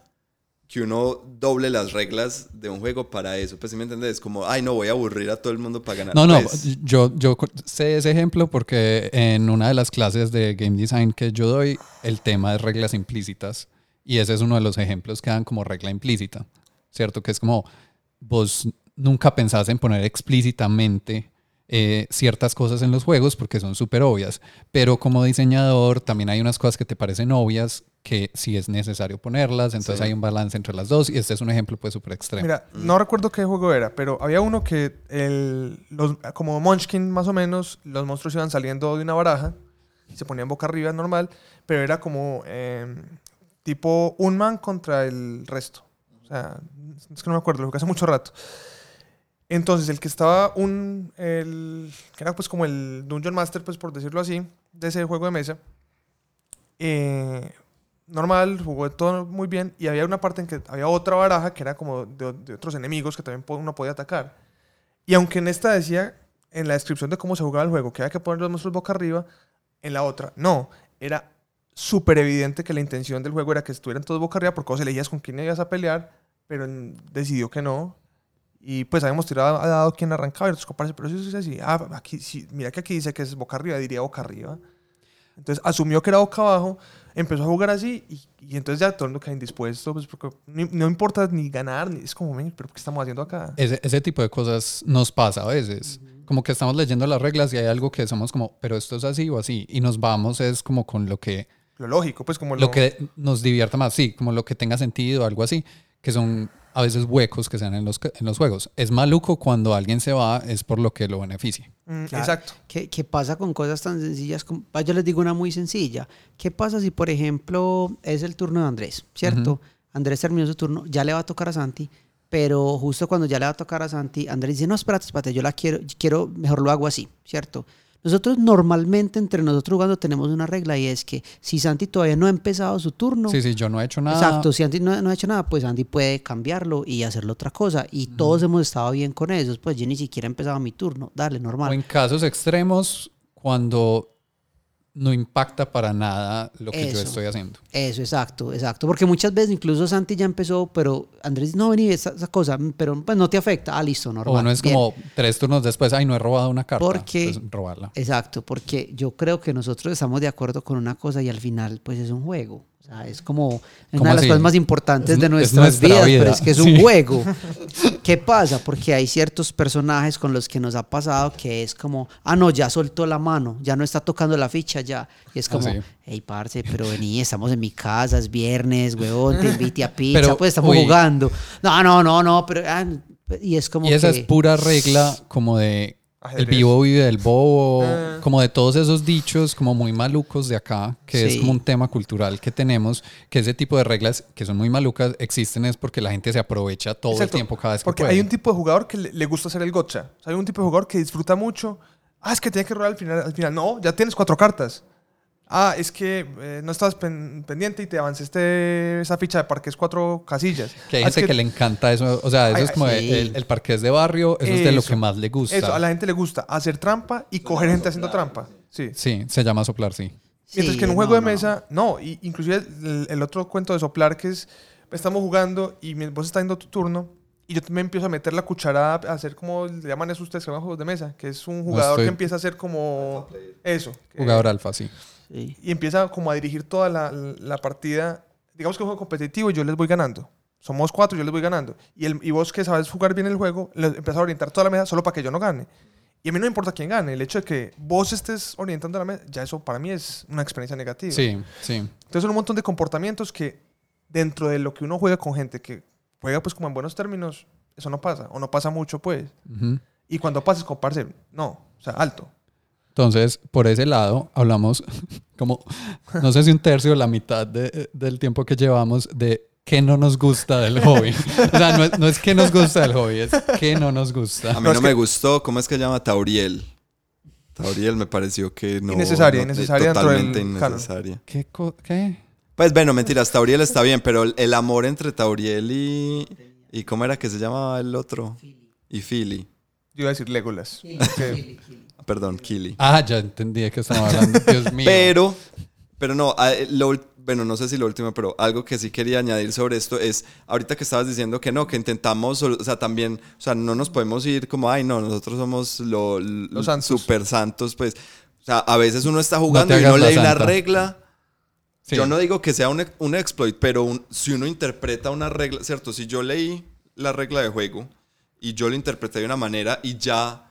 que uno doble las reglas de un juego para eso. Pues sí me entiendes, como, ay, no voy a aburrir a todo el mundo para ganar. No, no, Pues, yo, yo sé ese ejemplo porque en una de las clases de game design que yo doy, el tema es reglas implícitas. Y ese es uno de los ejemplos que dan como regla implícita, ¿cierto? Que es como vos nunca pensás en poner explícitamente eh, ciertas cosas en los juegos porque son súper obvias, pero como diseñador también hay unas cosas que te parecen obvias que sí es necesario ponerlas, entonces Sí. hay un balance entre las dos y este es un ejemplo pues súper extremo. Mira, no recuerdo qué juego era, pero había uno que el, los, como Munchkin más o menos, los monstruos iban saliendo de una baraja, se ponían boca arriba normal, pero era como eh, tipo un man contra el resto. O sea, es que no me acuerdo, lo que hace mucho rato. Entonces, el que estaba un. El, que era pues como el Dungeon Master, pues por decirlo así, de ese juego de mesa. eh, normal, jugó todo muy bien. Y había una parte en que había otra baraja que era como de, otros enemigos que también uno podía atacar. Y aunque en esta decía, en la descripción de cómo se jugaba el juego, que había que poner los monstruos boca arriba, en la otra, no. Era súper evidente que la intención del juego era que estuvieran todos boca arriba porque vos elegías con quién ibas a pelear, pero decidió que no. Y pues habíamos tirado a dado quién arrancaba y otros compadres, pero eso es así. Ah, aquí, sí, mira que aquí dice que es boca arriba, diría boca arriba. Entonces asumió que era boca abajo, empezó a jugar así y, y entonces ya todo el mundo queda indispuesto, pues porque ni- no importa ni ganar, ni, es como, "Men, pero ¿qué estamos haciendo acá? Ese, ese tipo de cosas nos pasa a veces. Como que estamos leyendo las reglas y hay algo que somos como, pero esto es así o así. Y nos vamos es como con lo que, Lo lógico, pues como lo que nos divierta más, sí, como lo que tenga sentido, algo así, que son a veces huecos que se dan en los, en los juegos. Es maluco cuando alguien se va, es por lo que lo beneficia. Mm, Claro. Exacto. ¿Qué, qué pasa con cosas tan sencillas? como- ah, yo les digo una muy sencilla. ¿Qué pasa si, por ejemplo, es el turno de Andrés, ¿cierto? Andrés terminó su turno, ya le va a tocar a Santi, pero justo cuando ya le va a tocar a Santi, Andrés dice, no, espérate, espérate, yo la quiero, quiero, mejor lo hago así, ¿cierto? Nosotros normalmente entre nosotros jugando tenemos una regla y es que si Santi todavía no ha empezado su turno, Sí, sí, yo no he hecho nada. Exacto, si Andy no, no ha hecho nada, pues Andy puede cambiarlo y hacerle otra cosa. Y todos hemos estado bien con eso. Pues yo ni siquiera he empezado mi turno. Dale, O normal. en casos extremos, cuando no impacta para nada lo que yo estoy haciendo. Eso, exacto, exacto. Porque muchas veces incluso Santi ya empezó, pero Andrés, no, vení, esa, esa cosa, pero pues no te afecta. Ah, listo, normal. O no es bien. como tres turnos después, ay, no he robado una carta. Porque- Pues robarla. Exacto, porque yo creo que nosotros estamos de acuerdo con una cosa y al final, pues es un juego. Sea, es como es ¿Cómo una de las así? cosas más importantes Es- de es nuestras nuestra vidas, vida, pero es que es sí. un juego. ¿Qué pasa? Porque hay ciertos personajes con los que nos ha pasado que es como, ah, no, ya soltó la mano, ya no está tocando la ficha ya. Y es Ah, como, sí. hey, parce, pero vení, estamos en mi casa, es viernes, huevón, te invité a pizza, Pero, pues estamos uy. jugando. No, no, no, no, pero... ah, y es como Y esa que... es pura regla como de el vivo vive del bobo, Ah. como de todos esos dichos como muy malucos de acá, que es como un tema cultural que tenemos, que ese tipo de reglas que son muy malucas existen es porque la gente se aprovecha todo Exacto, el tiempo cada vez que Porque puede. hay un tipo de jugador que le, gusta hacer el gotcha. O sea, hay un tipo de jugador que disfruta mucho. Ah, es que tiene que rolar al final. Al final, no, ya tienes cuatro cartas. Ah, es que eh, no estabas pen- pendiente y te avancé esa ficha de parques cuatro casillas. que hay Ah, es gente que, le encanta eso, o sea, eso Ay, es como sí. el, el parqués de barrio, eso, es de lo que más le gusta. Eso, a la gente le gusta hacer trampa y coger gente haciendo trampa. Sí. Sí, se llama soplar, sí. Mientras Sí, que en un no, juego de mesa, no. Y, inclusive el, el otro cuento de soplar que es, estamos jugando y mi- vos estás dando tu turno y yo me empiezo a meter la cucharada a hacer como le llaman eso ustedes que juegos de mesa, que es un jugador estoy- que empieza a hacer como eso. que- Jugador alfa, sí. Sí. y empieza como a dirigir toda la, la partida. Digamos que es un juego competitivo y yo les voy ganando. Somos cuatro, yo les voy ganando. Y, el, y vos que sabes jugar bien el juego, le empiezas a orientar toda la mesa solo para que yo no gane. Y a mí no me importa quién gane. El hecho de que vos estés orientando la mesa, ya eso para mí es una experiencia negativa. Sí, sí. Entonces son un montón de comportamientos que dentro de lo que uno juega con gente que juega pues como en buenos términos, eso no pasa. O no pasa mucho pues. Ujú. Y cuando pases con parce, no. O sea, alto. Entonces, por ese lado, hablamos como, no sé si un tercio o la mitad de- del tiempo que llevamos de qué no nos gusta del hobby. O sea, no es, no es que nos gusta del hobby, es que no nos gusta. A mí No, me que- gustó, ¿cómo es que se llama? Tauriel. Tauriel me pareció que no. Innecesaria, no- innecesaria dentro del Totalmente innecesaria. ¿Qué? co- qué? Pues bueno, mentiras, Tauriel está bien, pero el, amor entre Tauriel y. ¿Y cómo era que se llamaba el otro? Y Philly. Yo iba a decir Legolas. que- Ah, Perdón, Kili. Ah, ya entendí qué estaba hablando. Dios mío. Pero, pero no, ah, eh, lo bueno, no sé si lo último, pero algo que sí quería añadir sobre esto es, ahorita que estabas diciendo que no, que intentamos, o sea, también, o sea, no nos podemos ir como, ay, no, nosotros somos lo- Los santos. super santos, pues, o sea, a veces uno está jugando y no la lee la regla. Sí. Yo no digo que sea un, un exploit, pero un- si uno interpreta una regla, ¿cierto? Si yo leí la regla de juego y yo lo interpreté de una manera y ya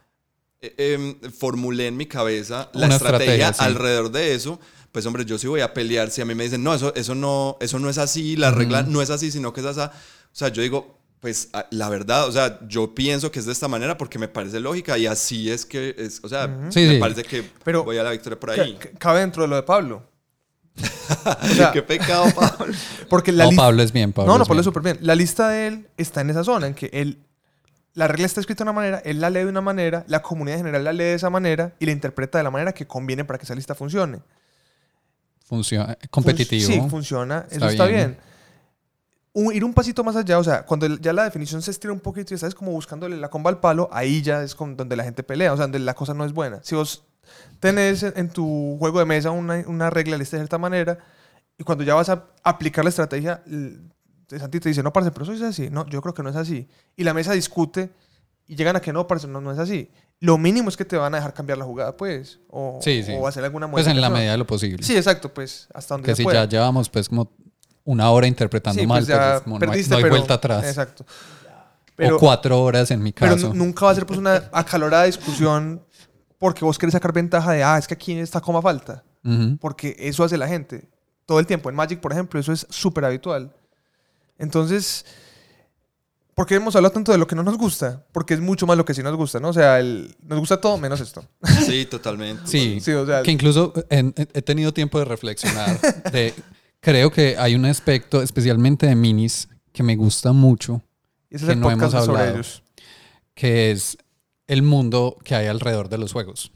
eh, em, formulé en mi cabeza la Una estrategia, estrategia, sí. alrededor de eso, pues hombre, yo sí voy a pelear si a mí me dicen, no, eso, eso, no, eso no es así, la regla no es así, sino que es así. O sea, yo digo, pues la verdad, o sea, yo pienso que es de esta manera porque me parece lógica y así es que es, o sea, Sí, me sí. parece que Pero- voy a la victoria por ahí. ca- cabe dentro de lo de Pablo. O sea, Qué pecado, Pablo. porque la No, Pablo es bien, Pablo. no, no, Pablo es súper bien. La lista de él está en esa zona, en que él, la regla está escrita de una manera, él la lee de una manera, la comunidad en general la lee de esa manera y la interpreta de la manera que conviene para que esa lista funcione. Funciona, Fun- competitivo. Sí, funciona, eso Está está bien. bien. Un- ir un pasito más allá, o sea, cuando ya la definición se estira un poquito y estás como buscándole la comba al palo, ahí ya es con, donde la gente pelea, o sea, donde la cosa no es buena. Si vos tenés en, tu juego de mesa una, una regla lista de cierta manera y cuando ya vas a aplicar la estrategia, Santi te dice, no, parce, pero eso es así. No, yo creo que no es así. Y la mesa discute y llegan a que no, parce, no, no es así. Lo mínimo es que te van a dejar cambiar la jugada, pues, o, Sí, sí. o hacer alguna Pues en la medida de lo posible. Sí, exacto, pues, hasta donde que se si pueda. ya llevamos pues como una hora interpretando Sí, mal, pues ya pues, como no hay- perdiste, no hay, pero- vuelta atrás. Exacto. o Pero, cuatro horas en mi pero caso. nu- nunca va a ser pues una acalorada discusión porque vos querés sacar ventaja de, ah, es que aquí esta coma falta. Porque eso hace la gente. Todo el tiempo. En Magic, por ejemplo, eso es súper habitual. Entonces, ¿por qué hemos hablado tanto de lo que no nos gusta? Porque es mucho más lo que sí nos gusta, ¿no? O sea, el- nos gusta todo menos esto. Sí, totalmente. Sí, Sí, o sea, que incluso en- en- he tenido tiempo de reflexionar. de, creo que hay un aspecto, especialmente de minis, que me gusta mucho, ese es que el no podcast hemos sobre hablado. ellos. que es el mundo que hay alrededor de los juegos.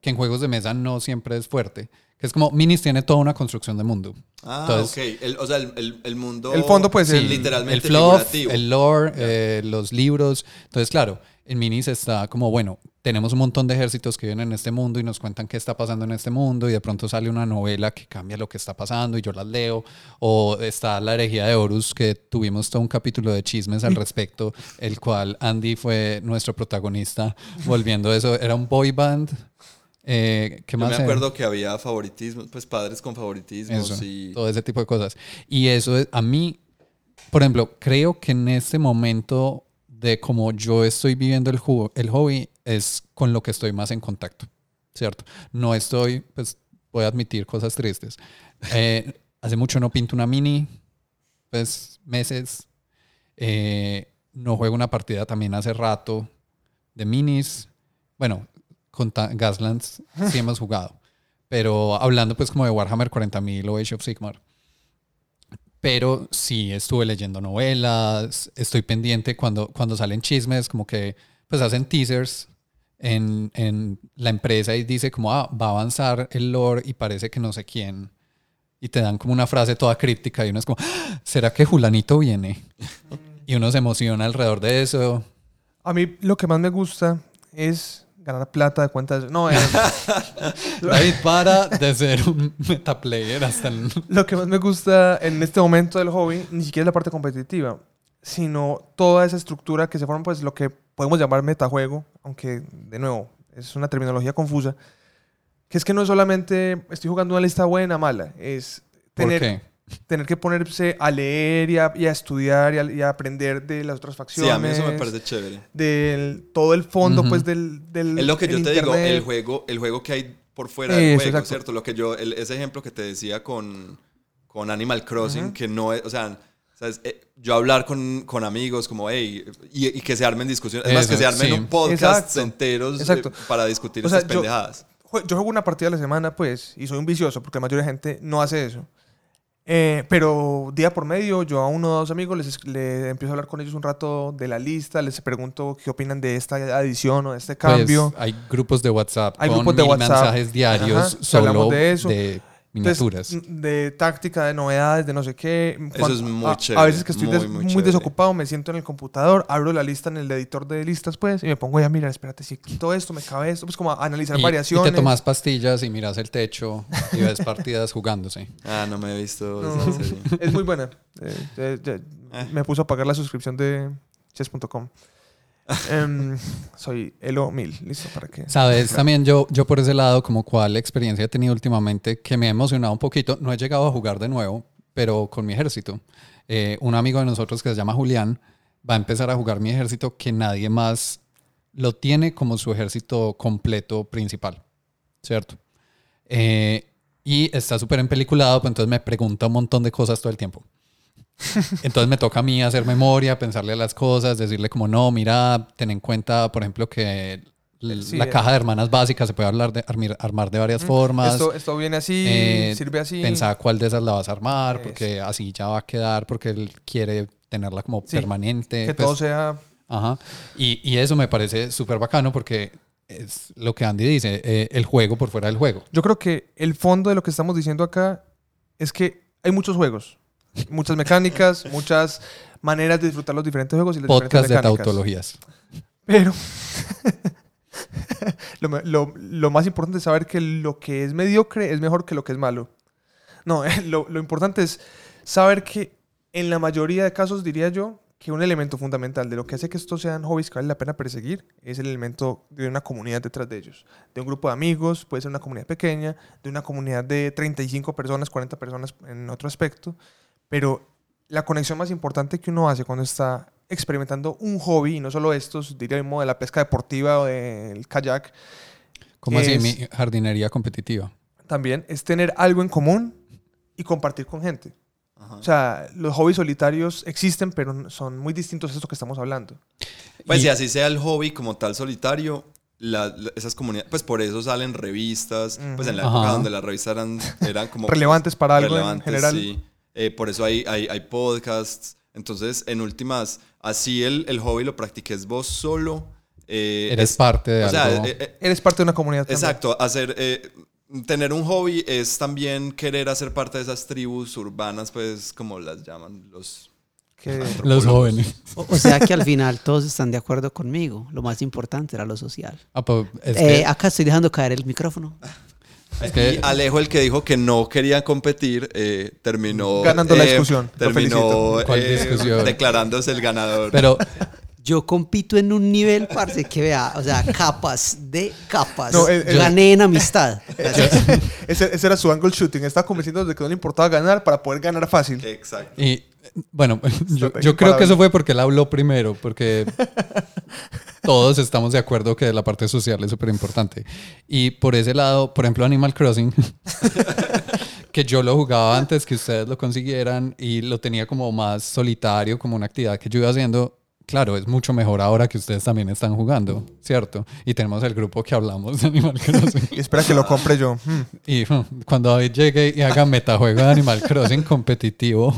Que en juegos de mesa no siempre es fuerte. Que es como minis tiene toda una construcción de mundo. Ah, Entonces- ok. El- o sea, el, el- el mundo. El fondo, pues, Sí, el- literalmente el fluff, figurativo. el lore, eh, los libros. Entonces, claro, en Minis está como, bueno, tenemos un montón de ejércitos que viven en este mundo y nos cuentan qué está pasando en este mundo y de pronto sale una novela que cambia lo que está pasando y yo las leo. O está La herejía de Horus, que tuvimos todo un capítulo de chismes al respecto, el cual Andy fue nuestro protagonista volviendo eso. Era un boy band. Eh, ¿Qué Yo más me era? acuerdo que había favoritismo, pues padres con favoritismos Eso, y. todo ese tipo de cosas. Y eso es, a mí, por ejemplo, creo que en este momento de cómo yo estoy viviendo el, ju- el hobby es con lo que estoy más en contacto, ¿cierto? No estoy, pues voy a admitir cosas tristes. Eh, hace mucho no pinto una mini, pues meses. Eh, no juego una partida también hace rato de minis. Bueno, con Gaslands sí hemos jugado. Pero hablando pues como de Warhammer 40.000 o Age of Sigmar. Pero sí estuve leyendo novelas, estoy pendiente cuando, cuando salen chismes, como que pues hacen teasers en, en la empresa y dice como, ah, va a avanzar el lore y parece que no sé quién. Y te dan como una frase toda críptica y uno es como, "Ah, ¿será que Julanito viene? Y uno se emociona alrededor de eso. A mí lo que más me gusta es ganar plata de cuentas. No, eh, David, para de ser un metaplayer hasta el... lo que más me gusta en este momento del hobby ni siquiera es la parte competitiva, sino toda esa estructura que se forma, pues lo que podemos llamar metajuego, aunque de nuevo es una terminología confusa, que es que no es solamente estoy jugando una lista buena, mala, es ¿Por tener, qué? Tener que ponerse a leer y a, y a estudiar y a, y a aprender de las otras Sí, facciones. a mí eso me parece chévere. Del, todo el fondo, Ujú. pues, del, del Es lo que yo el te digo, internet. el juego, el juego que hay por fuera del juego, exacto. ¿cierto? Lo que yo, el- ese ejemplo que te decía con, con Animal Crossing, Ujú. que no es, o sea, ¿sabes? Eh, yo hablar con, con amigos como, hey, y, y que se armen discusiones, es más, que se armen sí. un podcast Exacto. enteros eh, Exacto. para discutir O sea, estas yo- pendejadas. Jue- Yo juego una partida a la semana, pues, y soy un vicioso, porque la mayoría de gente no hace eso. Eh, pero día por medio, yo a uno o dos amigos les, es- le empiezo a hablar con ellos un rato de la lista, les pregunto qué opinan de esta adición o de este Pues, cambio. hay grupos de WhatsApp Hay con grupos de mil WhatsApp. mensajes diarios Ajá, solo hablamos de eso. de miniaturas. de táctica, de novedades, de no sé qué. Cuan- es muy a, chévere, A veces que estoy muy, des- muy muy, chévere. desocupado, me siento en el computador, abro la lista en el editor de listas, pues, y me pongo ya, mira, espérate, si quito esto, me cabe esto, pues como a analizar Y, y variaciones. te tomas pastillas y miras el techo y ves partidas jugándose. Ah, no me he visto No, es muy buena. Eh, Eh. Me puso a pagar la suscripción de chess.com. Em, soy Elo 1000, listo, para que... Sabes, también yo, yo por ese lado, como cuál experiencia he tenido últimamente que me ha emocionado un poquito. No he llegado a jugar de nuevo, pero con mi ejército. Eh, un amigo de nosotros que se llama Julián va a empezar a jugar mi ejército que nadie más lo tiene como su ejército completo principal, ¿cierto? Eh, y está súper empeliculado, pues entonces me pregunta un montón de cosas todo el tiempo. Entonces me toca a mí hacer memoria, pensarle a las cosas, decirle como no, mira, ten en cuenta, por ejemplo, que Sí, la caja de hermanas básicas se puede hablar de, armar de varias formas. Esto, esto viene así, Eh, sirve así. Pensar cuál de esas la vas a armar, Eso. porque así ya va a quedar, porque él quiere tenerla como Sí, permanente. que pues, todo sea... Ajá. Y, y eso me parece súper bacano porque es lo que Andy dice, eh, el juego por fuera del juego. Yo creo que el fondo de lo que estamos diciendo acá es que hay muchos juegos, muchas mecánicas, muchas maneras de disfrutar los diferentes juegos y las Podcast de diferentes mecánicas. tautologías. Pero lo, lo- lo más importante es saber que lo que es mediocre es mejor que lo que es malo. No, lo, lo importante es saber que en la mayoría de casos, diría yo, que un elemento fundamental de lo que hace que estos sean hobbies que vale la pena perseguir es el elemento de una comunidad detrás de ellos. De un grupo de amigos, puede ser una comunidad pequeña, de una comunidad de 35 personas, 40 personas en otro aspecto, pero la conexión más importante que uno hace cuando está experimentando un hobby, y no solo estos, diría mismo de la pesca deportiva o del kayak, Como así Es- mi jardinería competitiva. también es tener algo en común y compartir con gente. Ajá. O sea, los hobbies solitarios existen, pero son muy distintos a esto que estamos hablando. Pues Y- si así sea el hobby como tal solitario, la- la- esas comunidades, pues por eso salen revistas, pues en la época Ajá. donde las revistas eran, eran como... Relevantes para algo en relevantes, general. sí. Eh, por eso hay, hay, hay podcasts. Entonces, en últimas, así el, el hobby lo practiques vos solo. eh, Eres es- parte de o sea, algo. eh, eh, Eres parte de una comunidad. también. Exacto, hacer, eh, tener un hobby es también querer hacer parte de esas tribus urbanas, pues como las llaman los... Los jóvenes. O, o sea que al final todos están de acuerdo conmigo. Lo más importante era lo social. Ah, pues, es Eh, que- acá estoy dejando caer el micrófono. Es que- Y Alejo, el que dijo que no quería competir, eh, terminó... Ganando la eh, discusión. Terminó felicito. ¿Cuál eh, discusión? declarándose el ganador. pero Yo compito en un nivel, parce, que vea, o sea, capas de capas. No, el- el- Gané en amistad. ese, ese era su angle shooting. Estaba convenciendo de que no le importaba ganar para poder ganar fácil. Exacto. Y bueno, yo, creo que eso fue porque él habló primero, porque todos estamos de acuerdo que la parte social es súper importante. Y por ese lado, por ejemplo, Animal Crossing, que yo lo jugaba antes que ustedes lo consiguieran y lo tenía como más solitario, como una actividad que yo iba haciendo. Claro, es mucho mejor ahora que ustedes también están jugando, ¿cierto? Y tenemos el grupo que hablamos de Animal Crossing. Y espera que lo compre yo. Hmm. Y hmm, cuando David llegue y haga metajuego de Animal Crossing competitivo,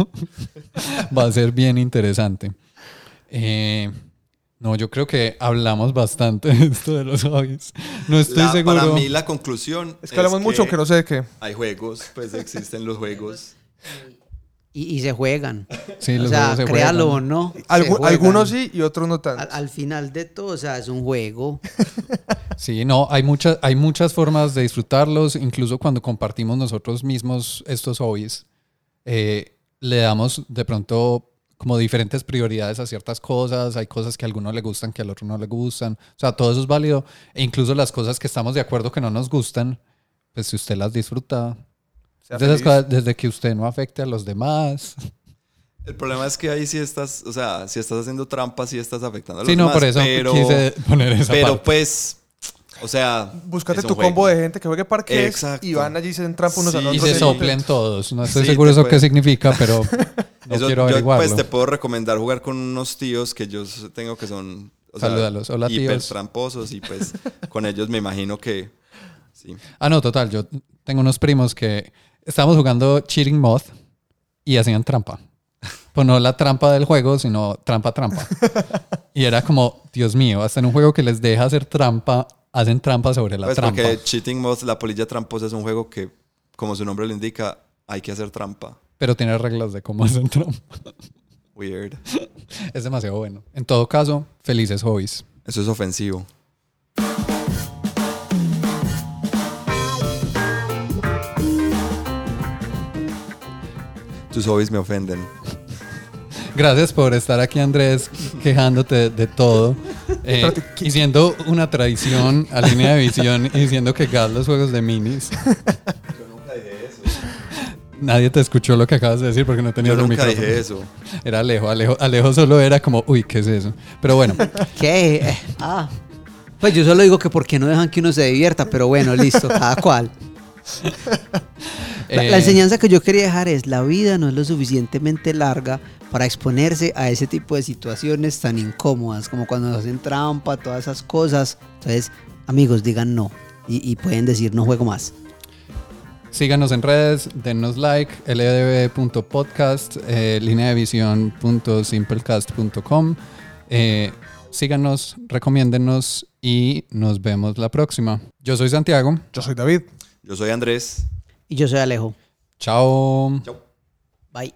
va a ser bien interesante. Eh, no, yo creo que hablamos bastante de esto de los hobbies. No estoy La- seguro. Para mí la conclusión Es que hablamos mucho, que no sé de qué. Hay juegos, pues existen los juegos. Y, y se juegan. Sí, o los sea, juegos se créalo o no. Algu- algunos sí y otros no tanto. Al, al final de todo, o sea, es un juego. Sí, no, hay muchas, hay muchas formas de disfrutarlos, incluso cuando compartimos nosotros mismos estos hobbies. eh, le damos de pronto como diferentes prioridades a ciertas cosas, hay cosas que a alguno le gustan que al otro no le gustan, o sea, todo eso es válido, e incluso las cosas que estamos de acuerdo que no nos gustan, pues si usted las disfruta, esas cosas, desde que usted no afecte a los demás. El problema es que ahí sí estás, o sea, si estás haciendo trampas, sí estás afectando a los Sí, no, demás, por eso pero, quise poner esa pero parte. pues, o sea, Búscate tu juego. combo de gente que juegue parques Exacto. y van allí y se entrampan unos Sí, a los y otros. se soplen todos, no estoy Sí, seguro te eso qué puede- significa, pero no Eso, quiero yo, averiguarlo. pues te puedo recomendar jugar con unos tíos que yo tengo que son o sea, Salúdalos. Hola, tíos. hiper tramposos y pues con ellos me imagino que sí. Ah, no, total. Yo tengo unos primos que estábamos jugando Cheating Moth, y hacían trampa. Pues no la trampa del juego, sino trampa, trampa. Y era como, Dios mío, hasta en un juego que les deja hacer trampa, hacen trampa sobre la Pues trampa. porque Cheating Moth, la polilla tramposa, es un juego que, como su nombre lo indica, hay que hacer trampa. Pero tiene reglas de cómo hacen trampa. Weird. Es demasiado bueno. En todo caso, felices hobbies. Eso es ofensivo. Tus hobbies me ofenden. Gracias por estar aquí, Andrés, quejándote de todo. Eh, y siendo una tradición a línea de visión y diciendo que gas los juegos de minis. Nadie te escuchó lo que acabas de decir porque no tenías Yo el nunca micrófono. dije eso. Era Alejo, Alejo. Alejo solo era como, uy, ¿qué es eso? Pero bueno, ¿Qué? Eh, Ah. Pues yo solo digo que por qué no dejan que uno se divierta, pero bueno, listo, cada cual. La, la eh, enseñanza que yo quería dejar es, la vida no es lo suficientemente larga para exponerse a ese tipo de situaciones tan incómodas, como cuando nos hacen trampa, todas esas cosas. Entonces, amigos, digan no y, y pueden decir no juego más. Síganos en redes, denos like, ldb.podcast, eh, lineavisión.simplecast.com. Eh, síganos, recomiéndenos y nos vemos la próxima. Yo soy Santiago. Yo soy David. Yo soy Andrés. Y yo soy Alejo. Chao. Chao. Bye.